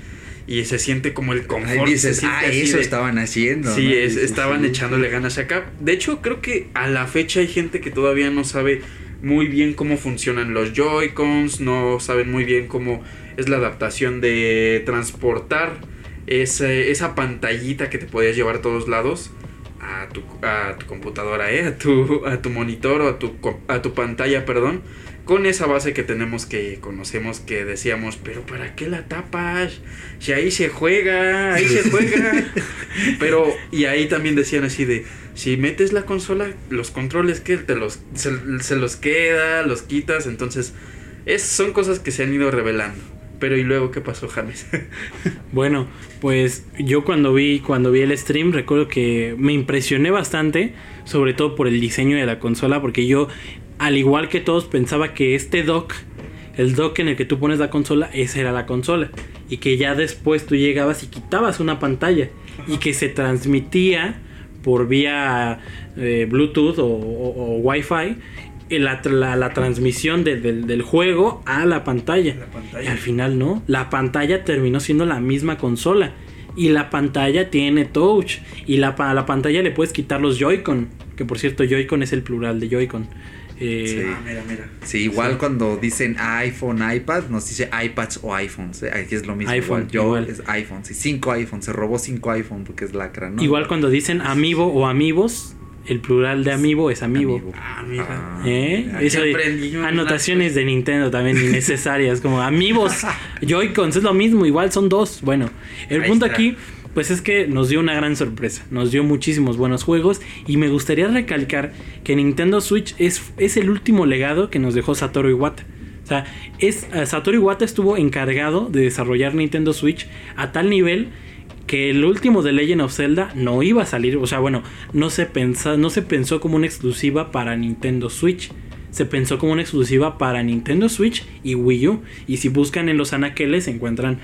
y se siente como el confort. Dices, se ah, eso de- estaban haciendo. Sí, ¿no? es- Dices, estaban sí. echándole ganas acá. De hecho, creo que a la fecha hay gente que todavía no sabe muy bien cómo funcionan los Joy-Cons, no saben muy bien cómo es la adaptación de transportar ese- esa pantallita que te podías llevar a todos lados a tu, a tu computadora, ¿eh? a, tu, a tu monitor o a tu, a tu pantalla, perdón. Con esa base que tenemos que conocemos que decíamos, pero ¿para qué la tapas? Si ahí se juega, ahí se juega. Pero, y ahí también decían así de, si metes la consola, los controles que te los, se, se los queda, los quitas, entonces, es, son cosas que se han ido revelando. Pero, ¿y luego qué pasó, James? Bueno, pues yo cuando vi cuando vi el stream recuerdo que me impresioné bastante, sobre todo por el diseño de la consola, porque yo al igual que todos pensaba que este dock, el dock en el que tú pones la consola, esa era la consola y que ya después tú llegabas y quitabas una pantalla y que se transmitía por vía eh, Bluetooth o, o- o Wi-Fi eh, la, la- la transmisión de- del- del juego a la pantalla. La pantalla. Y al final no. La pantalla terminó siendo la misma consola. Y la pantalla tiene touch. Y la, a la pantalla le puedes quitar los Joy-Con. Que por cierto, Joy-Con es el plural de Joy-Con. Eh, Sí. Ah, mira, mira. Sí, igual cuando dicen iPhone, iPad, nos dice iPads o iPhones. ¿eh? Aquí es lo mismo. iPhone, igual. Yo igual. es iPhone. Sí, cinco iPhones. Se robó cinco iPhone porque es lacra, ¿no? Igual cuando dicen amiibo o amigos, el plural de amiibo es amiibo. Amiibo. Ah, mira. Ah, ¿Eh? Eso de- anotaciones de Nintendo también innecesarias, como amigos, Joy-Cons, es lo mismo, igual son dos. Bueno, el Ahí punto está. aquí, pues es que nos dio una gran sorpresa, nos dio muchísimos buenos juegos y me gustaría recalcar que Nintendo Switch es, es el último legado que nos dejó Satoru Iwata. O sea, es, eh, Satoru Iwata estuvo encargado de desarrollar Nintendo Switch a tal nivel que el último de Legend of Zelda no iba a salir, o sea, bueno, no se pensa, no se pensó como una exclusiva para Nintendo Switch. Se pensó como una exclusiva para Nintendo Switch y Wii U. Y si buscan en los anaqueles encuentran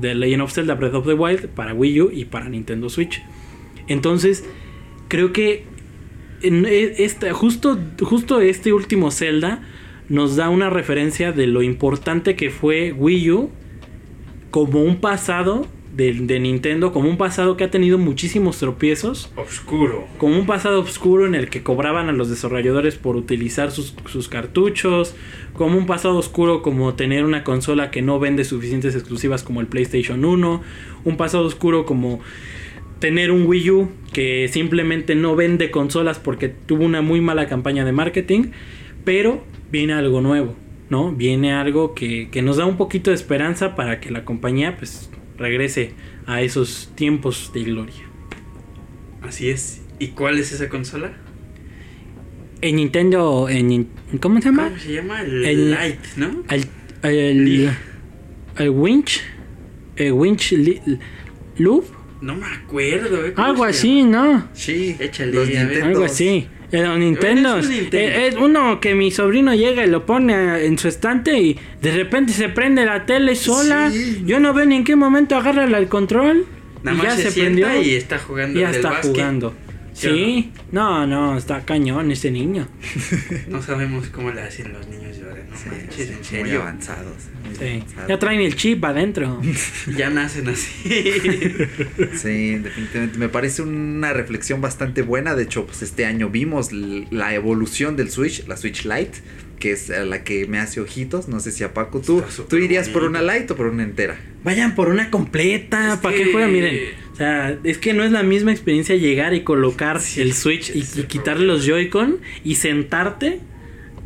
The Legend of Zelda Breath of the Wild para Wii U y para Nintendo Switch. Entonces, creo que e- esta, justo, justo este último Zelda nos da una referencia de lo importante que fue Wii U como un pasado de, de Nintendo, como un pasado que ha tenido muchísimos tropiezos, Oscuro. como un pasado oscuro en el que cobraban a los desarrolladores por utilizar sus, sus cartuchos, como un pasado oscuro como tener una consola que no vende suficientes exclusivas como el PlayStation 1, un pasado oscuro como tener un Wii U que simplemente no vende consolas porque tuvo una muy mala campaña de marketing, pero viene algo nuevo, ¿no? Viene algo que, que nos da un poquito de esperanza para que la compañía pues regrese a esos tiempos de gloria. Así es. ¿Y cuál es esa consola? En Nintendo, en, ¿cómo se llama? ¿Cómo se llama? El, El- Lite, ¿no? El, el, Winch, el Winch Loop, No me acuerdo. ¿eh? ¿Cómo algo así, ¿no? Sí, Échale, los. Algo así. El Nintendo. Es Nintendo. eh, Es uno que mi sobrino llega y lo pone a- en su estante y de repente se prende la tele sola. Sí. Yo no veo ni en qué momento agarra el control. Nada y más ya se, se, prendió. y está jugando ya está básquet. jugando. ¿Sí no, no, está cañón ese niño. No sabemos cómo le hacen los niños de ahora, no Sí, manches, en Muy serio. avanzados. muy Sí. avanzados. Ya traen el chip adentro. Ya nacen así. Sí, definitivamente. Me parece una reflexión bastante buena. De hecho, pues este año vimos la evolución del Switch, la Switch Lite, que es la que me hace ojitos. No sé si a Paco tú, tú irías por una Lite o por una entera. Vayan por una completa. Es ¿Para que- qué juegan? Miren. O sea, es que no es la misma experiencia llegar y colocar Sí, el Switch y, quitarle los Joy-Con y sentarte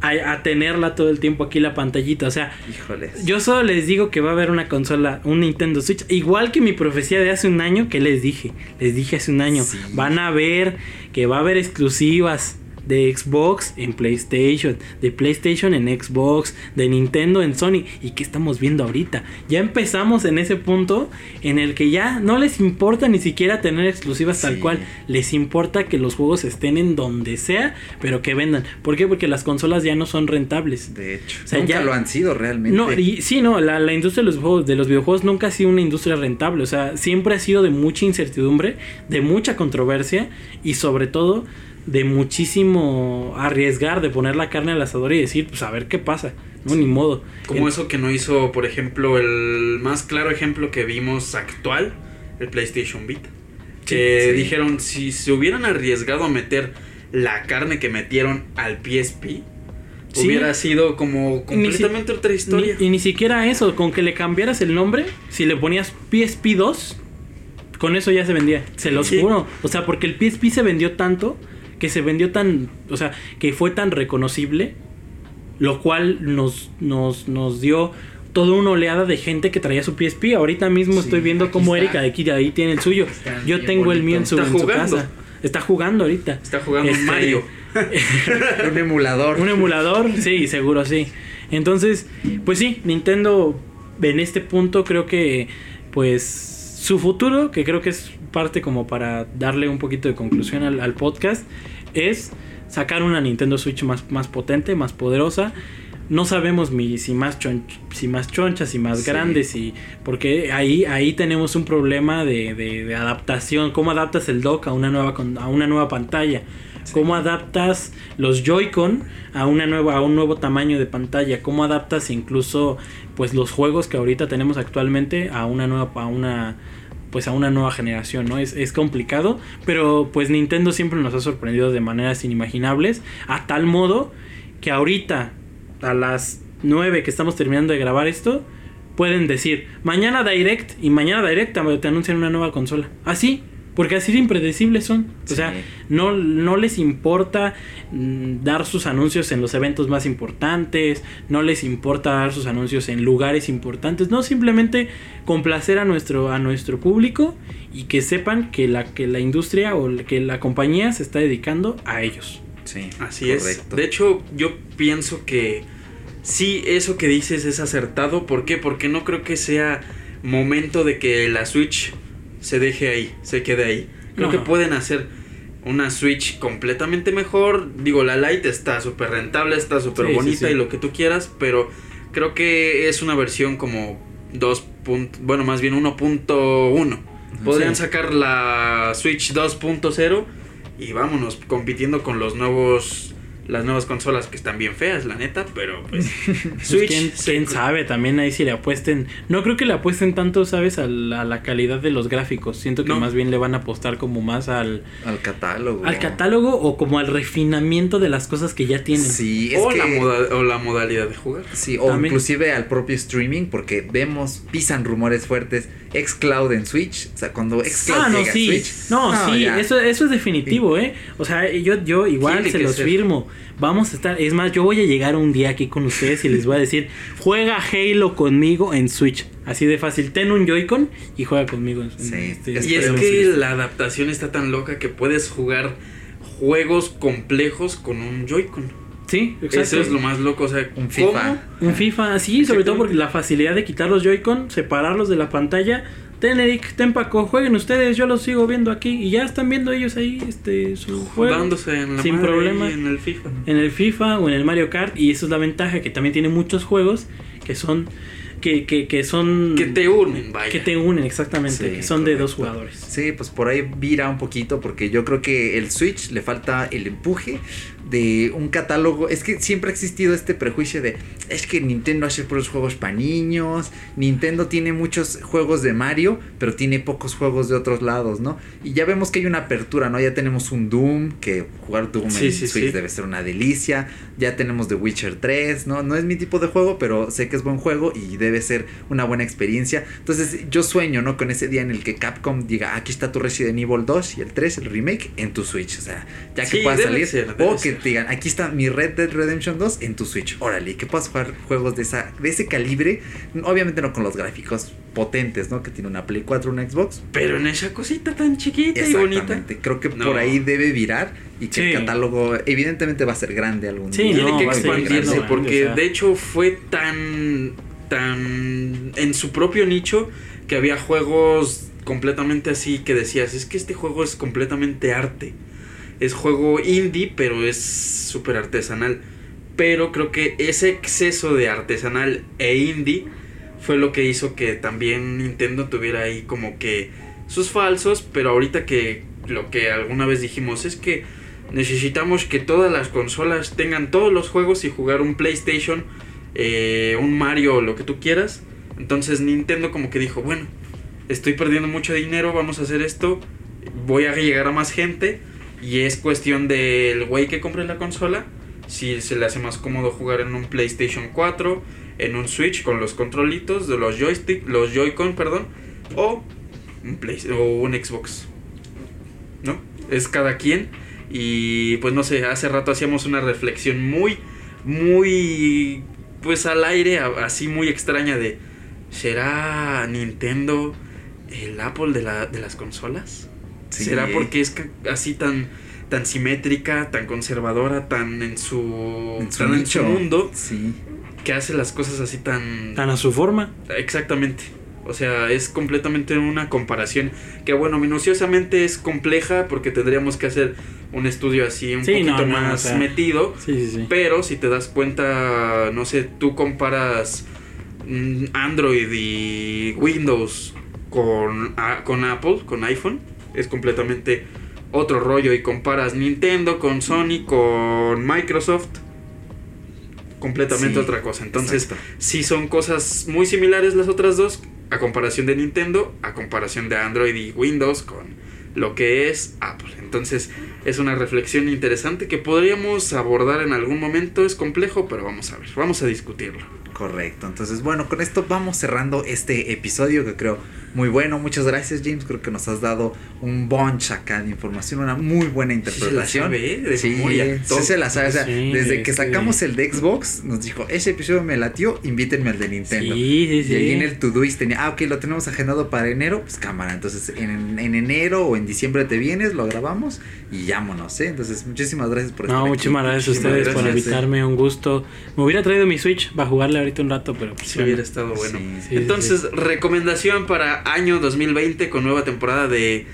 a, a tenerla todo el tiempo aquí la pantallita. O sea, Híjoles. yo solo les digo que va a haber una consola, un Nintendo Switch. Igual que mi profecía de hace un año que les dije. Les dije hace un año. Sí. Van a ver que va a haber exclusivas de Xbox en PlayStation, de PlayStation en Xbox, de Nintendo en Sony. ¿Y qué estamos viendo ahorita? Ya empezamos en ese punto en el que ya no les importa ni siquiera tener exclusivas tal cual. Les importa que los juegos estén en donde sea, pero que vendan. ¿Por qué? Porque las consolas ya no son rentables. De hecho, O sea, nunca ya- lo han sido realmente. No, y sí, no, la, la industria de los, juegos, de los videojuegos nunca ha sido una industria rentable. O sea, siempre ha sido de mucha incertidumbre, de mucha controversia y sobre todo de muchísimo arriesgar, de poner la carne al asador y decir, pues a ver qué pasa. No, ni modo. Como eso que no hizo, por ejemplo, el más claro ejemplo que vimos actual, el PlayStation Vita. Que Sí. dijeron, si se hubieran arriesgado a meter la carne que metieron al PSP, Sí. hubiera sido como si- completamente otra historia. Ni- y ni siquiera eso, con que le cambiaras el nombre, si le ponías PSP 2, con eso ya se vendía, se los Sí. juro. O sea, porque el PSP se vendió tanto, que se vendió tan, o sea, que fue tan reconocible, lo cual nos, nos, nos dio toda una oleada de gente que traía su PSP. Ahorita mismo Sí, estoy viendo cómo está. Erika aquí ahí tiene el suyo. Está Yo tengo el mío en su, Está en su jugando. casa. Está jugando ahorita. Está jugando Este, Mario. Un emulador. un emulador, sí, seguro sí. Entonces, pues sí, Nintendo en este punto creo que, pues, su futuro, que creo que es parte como para darle un poquito de conclusión al, al podcast, es sacar una Nintendo Switch más, más potente, más poderosa. No sabemos mi- si más chon- si más chonchas, si más Sí. grandes, y porque ahí, ahí tenemos un problema de, de- de adaptación. ¿Cómo adaptas el dock a una nueva, con- a una nueva pantalla? ¿Cómo adaptas los Joy-Con a, una nueva, a un nuevo tamaño de pantalla? ¿Cómo adaptas incluso pues, los juegos que ahorita tenemos actualmente a una nueva, a una, pues, a una nueva generación? ¿no? Es, es complicado, pero pues Nintendo siempre nos ha sorprendido de maneras inimaginables, a tal modo que ahorita, a las 9 que estamos terminando de grabar esto, pueden decir, mañana Direct y mañana Direct te anuncian una nueva consola. Así, porque así de impredecibles son. O sea, Sí. no, no les importa mm, dar sus anuncios en los eventos más importantes, no les importa dar sus anuncios en lugares importantes, no simplemente complacer a nuestro, a nuestro público y que sepan que la, que la industria o que la compañía se está dedicando a ellos. Sí, Así es. correcto. De hecho, yo pienso que sí, eso que dices es acertado. ¿Por qué? Porque no creo que sea momento de que la Switch se deje ahí, se quede ahí. Creo No. que pueden hacer una Switch completamente mejor. Digo, la Lite está súper rentable, está súper Sí, bonita sí. y lo que tú quieras, pero creo que es una versión como 2. punt- Bueno, más bien 1.1. Podrían Sí. sacar la Switch 2.0 y vámonos compitiendo con los nuevos las nuevas consolas que están bien feas, la neta, pero pues Pues, Switch ¿quién, sabe? También ahí si le apuesten. No creo que le apuesten tanto, ¿sabes? A la, a la calidad de los gráficos. Siento que No. más bien le van a apostar como más al, Al catálogo. al catálogo o como al refinamiento de las cosas que ya tienen. Sí, es o, que... la moda- o la modalidad de jugar. Sí, o También- inclusive al propio streaming, porque vemos, pisan rumores fuertes, xCloud en Switch, o sea, cuando xCloud Ah, no, llega a sí. Switch, No, sí, ya. eso, eso es definitivo, ¿eh? O sea, yo, yo igual se los ser. firmo. Vamos a estar. Es más, yo voy a llegar un día aquí con ustedes y les voy a decir: juega Halo conmigo en Switch. Así de fácil. Ten un Joy-Con y juega conmigo en, en Sí, este- es Y es que- la adaptación está tan loca que puedes jugar juegos complejos con un Joy-Con. Sí, exacto. Eso es lo más loco, o sea, Un ¿cómo? FIFA. Un FIFA, sí, sobre todo porque la facilidad de quitar los Joy-Con, separarlos de la pantalla. Ten Eric, ten Paco, jueguen ustedes, yo los sigo viendo aquí y ya están viendo ellos ahí este su juego Dándose en la sin madre problema en el FIFA. en el FIFA o en el Mario Kart y eso es la ventaja que también tiene muchos juegos que son que, que, que son Que te unen, vaya. que te unen exactamente, Sí, que son de dos jugadores. Sí, pues por ahí vira un poquito porque yo creo que el Switch le falta el empuje de un catálogo. Es que siempre ha existido este prejuicio de es que Nintendo hace puros juegos para niños. Nintendo tiene muchos juegos de Mario, pero tiene pocos juegos de otros lados, ¿no? Y ya vemos que hay una apertura, ¿no? Ya tenemos un Doom, que jugar Doom Sí, en sí, Switch sí. debe ser una delicia. Ya tenemos The Witcher 3, ¿no? No es mi tipo de juego, pero sé que es buen juego y debe ser una buena experiencia. Entonces yo sueño, ¿no? Con ese día en el que Capcom diga, aquí está tu Resident Evil 2 y el 3, el remake, en tu Switch. O sea, ya que pueda salir. ser, o que. Te digan, aquí está mi Red Dead Redemption 2 en tu Switch. Órale, que puedas jugar juegos de, esa, de ese calibre. Obviamente no con los gráficos potentes, ¿no? Que tiene una Play 4, una Xbox. Pero en esa cosita tan chiquita y bonita. Exactamente. Creo que No. por ahí debe virar y que Sí. el catálogo evidentemente va a ser grande algún Sí, día. Tiene no, que expandirse grande, porque o sea. de hecho fue tan tan en su propio nicho que había juegos completamente así que decías, es que este juego es completamente arte. Es juego indie, pero es súper artesanal. Pero creo que ese exceso de artesanal e indie fue lo que hizo que también Nintendo tuviera ahí como que sus falsos, pero ahorita que lo que alguna vez dijimos es que necesitamos que todas las consolas tengan todos los juegos y jugar un PlayStation, eh, un Mario lo que tú quieras. Entonces Nintendo como que dijo, bueno, estoy perdiendo mucho dinero, vamos a hacer esto, voy a llegar a más gente y es cuestión del güey que compre la consola, si se le hace más cómodo jugar en un PlayStation 4, en un Switch con los controlitos de los joystick, los Joy-Con, perdón, o un o un Xbox. ¿No? Es cada quien y pues no sé, hace rato hacíamos una reflexión muy muy pues al aire, así muy extraña de ¿será Nintendo el Apple de, la, de las consolas? Sí. ¿Será porque es así tan tan simétrica, tan conservadora, tan en su, En su tan en su mundo Sí. que hace las cosas así tan Tan a su forma. Exactamente. O sea, es completamente una comparación que, bueno, minuciosamente es compleja porque tendríamos que hacer un estudio así un Sí, poquito no, no, más o sea. metido. Sí, sí, sí. Pero si te das cuenta, no sé, tú comparas mm, Android y Windows con, a- con Apple, con iPhone, es completamente otro rollo. Y comparas Nintendo con Sony, con Microsoft, completamente Sí, otra cosa. Entonces, exacto. sí son cosas muy similares las otras dos, a comparación de Nintendo, a comparación de Android y Windows con lo que es Apple. Entonces, es una reflexión interesante que podríamos abordar en algún momento. Es complejo, pero vamos a ver, vamos a discutirlo. Correcto, entonces bueno, con esto vamos cerrando este episodio que creo muy bueno. Muchas gracias James, creo que nos has dado un bunch acá de información, una muy buena Sí se la interpretación. sabe, ¿eh? De Sí, memoria, sí todo. se la sabe. O sea, Sí, desde que sacamos el de Xbox, nos dijo, ese episodio me latió, invítenme al de Nintendo. Sí, sí, sí. Y ahí en el Todoist tenía, ah, ok, lo tenemos agendado para enero, pues cámara. Entonces en, en enero o en diciembre te vienes, lo grabamos y vámonos, ¿eh? Entonces muchísimas gracias por estar No, aquí. muchísimas gracias a ustedes por invitarme, un gusto. Me hubiera traído mi Switch para jugarle ahorita un rato, pero pues, hubiera estado bueno. Entonces, recomendación para año 2020 con nueva temporada de,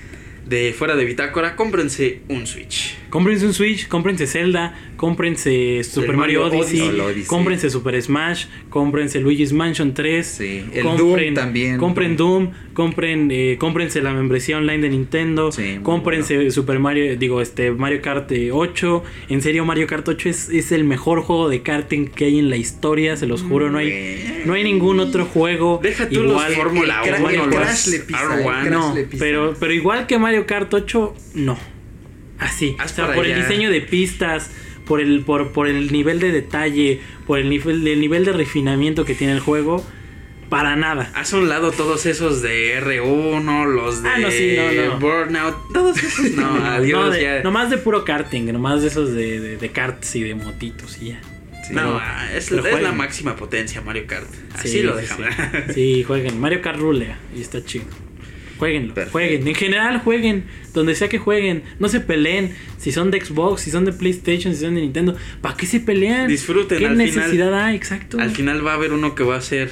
de Fuera de Bitácora, cómprense un Switch. Cómprense un Switch, cómprense Zelda, cómprense Super El Mario, Mario Odyssey, Odyssey. Odyssey. cómprense Super Smash, cómprense Luigi's Mansion 3. Sí, el Doom también. Compren Doom, compren, eh, cómprense la membresía online de Nintendo, Sí, cómprense Super Mario, digo, este Mario Kart eh, 8. En serio, Mario Kart 8 es, es el mejor juego de karting que hay en la historia, se los juro, no hay, Bueno. no hay ningún otro juego Deja tú igual. los Fórmula el cra- 1, el los Crash le pisa, el R1. Crash No, le pisa. pero, pero igual que Mario Kart 8, no. Así. Haz o sea, por el diseño de pistas, por el, por, por el nivel de detalle, por el nivel, el nivel de refinamiento que tiene el juego, para nada. Haz a un lado todos esos de R1, los de Ah, no, sí, no, no. Burnout, todos esos. No, adiós de- ya. nomás de puro karting, nomás de esos de, de, de karts y de motitos y ya. Sí, no, es, es la máxima potencia Mario Kart. Así Sí, lo dejamos. Sí, Sí, jueguen. Mario Kart rulea y está chido. Perfecto. jueguen. En general, jueguen. Donde sea que jueguen. No se peleen. Si son de Xbox, si son de PlayStation, si son de Nintendo. ¿Para qué se pelean? Disfruten, ¿Qué al necesidad final- hay? Exacto. Al final va a haber uno que va a ser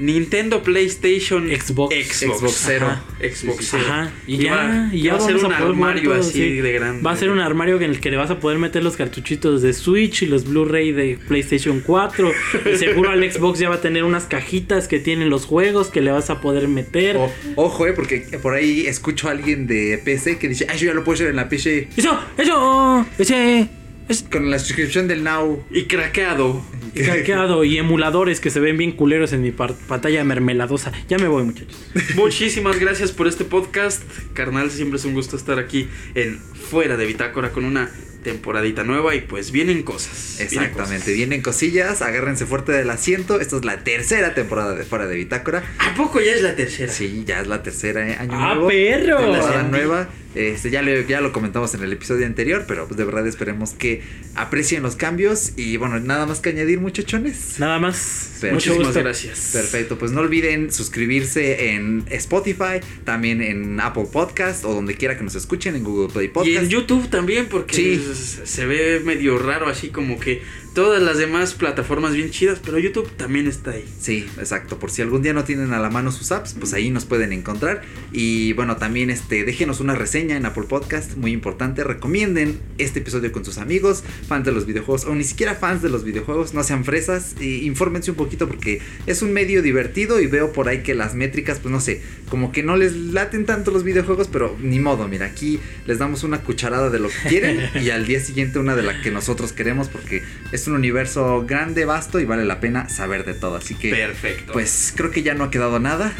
Nintendo, PlayStation, Xbox. Xbox, Xbox Zero. Xbox Zero. Ajá, y, Y ya, va- y ya va a ser un armario todo, así sí. de grande. Va a ser un armario en el que le vas a poder meter los cartuchitos de Switch y los Blu-ray de PlayStation 4. Y seguro al Xbox ya va a tener unas cajitas que tienen los juegos que le vas a poder meter. O- ojo, eh, porque por ahí escucho a alguien de PC que dice, ay, yo ya lo puedo hacer en la PC Eso, eso, ese, es con la suscripción del Now. Y craqueado. Hackeado y emuladores que se ven bien culeros en mi pantalla mermeladosa. Ya me voy, muchachos. Muchísimas gracias por este podcast. Carnal, siempre es un gusto estar aquí en Fuera de Bitácora con una temporadita nueva y pues vienen cosas. vienen Exactamente, cosas. vienen cosillas, agárrense fuerte del asiento. Esta es la tercera temporada de Fuera de Bitácora. ¿A poco ya es la tercera? Sí, ya es la tercera eh, año ¡Ah, nuevo. perro! Temporada nueva. Este, ya, lo, ya lo comentamos en el episodio anterior, pero pues de verdad esperemos que aprecien los cambios. Y bueno, nada más que añadir, muchachones. Nada más. Mucho Muchísimas gusto. gracias. Perfecto, pues no olviden suscribirse en Spotify, también en Apple Podcast o donde quiera que nos escuchen, en Google Play Y Podcast. en YouTube también, porque Sí. Se- ve medio raro, así como que todas las demás plataformas bien chidas, pero YouTube también está ahí. Sí, exacto. Por si algún día no tienen a la mano sus apps, pues ahí nos pueden encontrar. Y bueno, también este, déjenos una reseña en Apple Podcast, muy importante. Recomienden este episodio con sus amigos, fans de los videojuegos, o ni siquiera fans de los videojuegos, no sean fresas. E infórmense un poquito porque es un medio divertido y veo por ahí que las métricas, pues no sé, como que no les laten tanto los videojuegos, pero ni modo, mira, aquí les damos una cucharada de lo que quieren y al día siguiente una de la que nosotros queremos porque es un universo grande, vasto y vale la pena saber de todo. Así que... Perfecto. Pues creo que ya no ha quedado nada.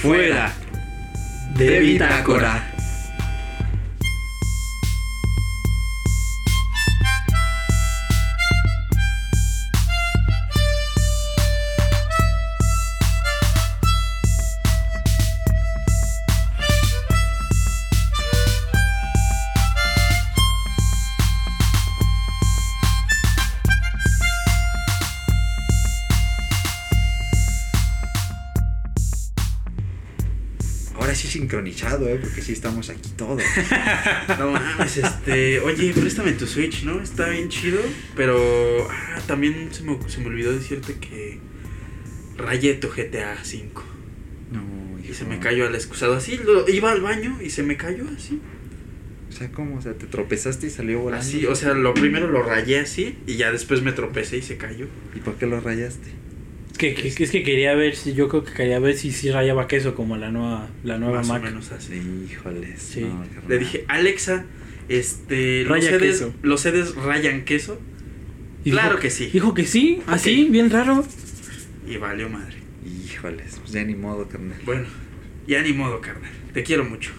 fuera. De Bitácora. Ahora ¿eh? Porque sí estamos aquí todos. No mames, este. Oye, préstame tu Switch, ¿no? Está bien chido. Pero. Ah, también se me, se me olvidó decirte que. Rayé tu GTA V. No, Y se me cayó al excusado así. Lo, iba al baño y se me cayó así. O sea, ¿cómo? O sea, te tropezaste y salió volando. Así, o sea, lo primero lo rayé así. Y ya después me tropecé y se cayó. ¿Y por qué lo rayaste? Es que, que- es que quería ver si yo creo que quería ver si sí rayaba queso como la nueva la nueva Más Mac. o menos así. Híjoles. Sí. no, carnal. Le dije, Alexa, este. Los sedes, queso. ¿Los sedes rayan queso? Y Claro dijo- que sí. Dijo que sí, así, bien raro. Y valió madre. Híjoles, pues ya ni modo, carnal. Bueno, ya ni modo, carnal. Te quiero mucho.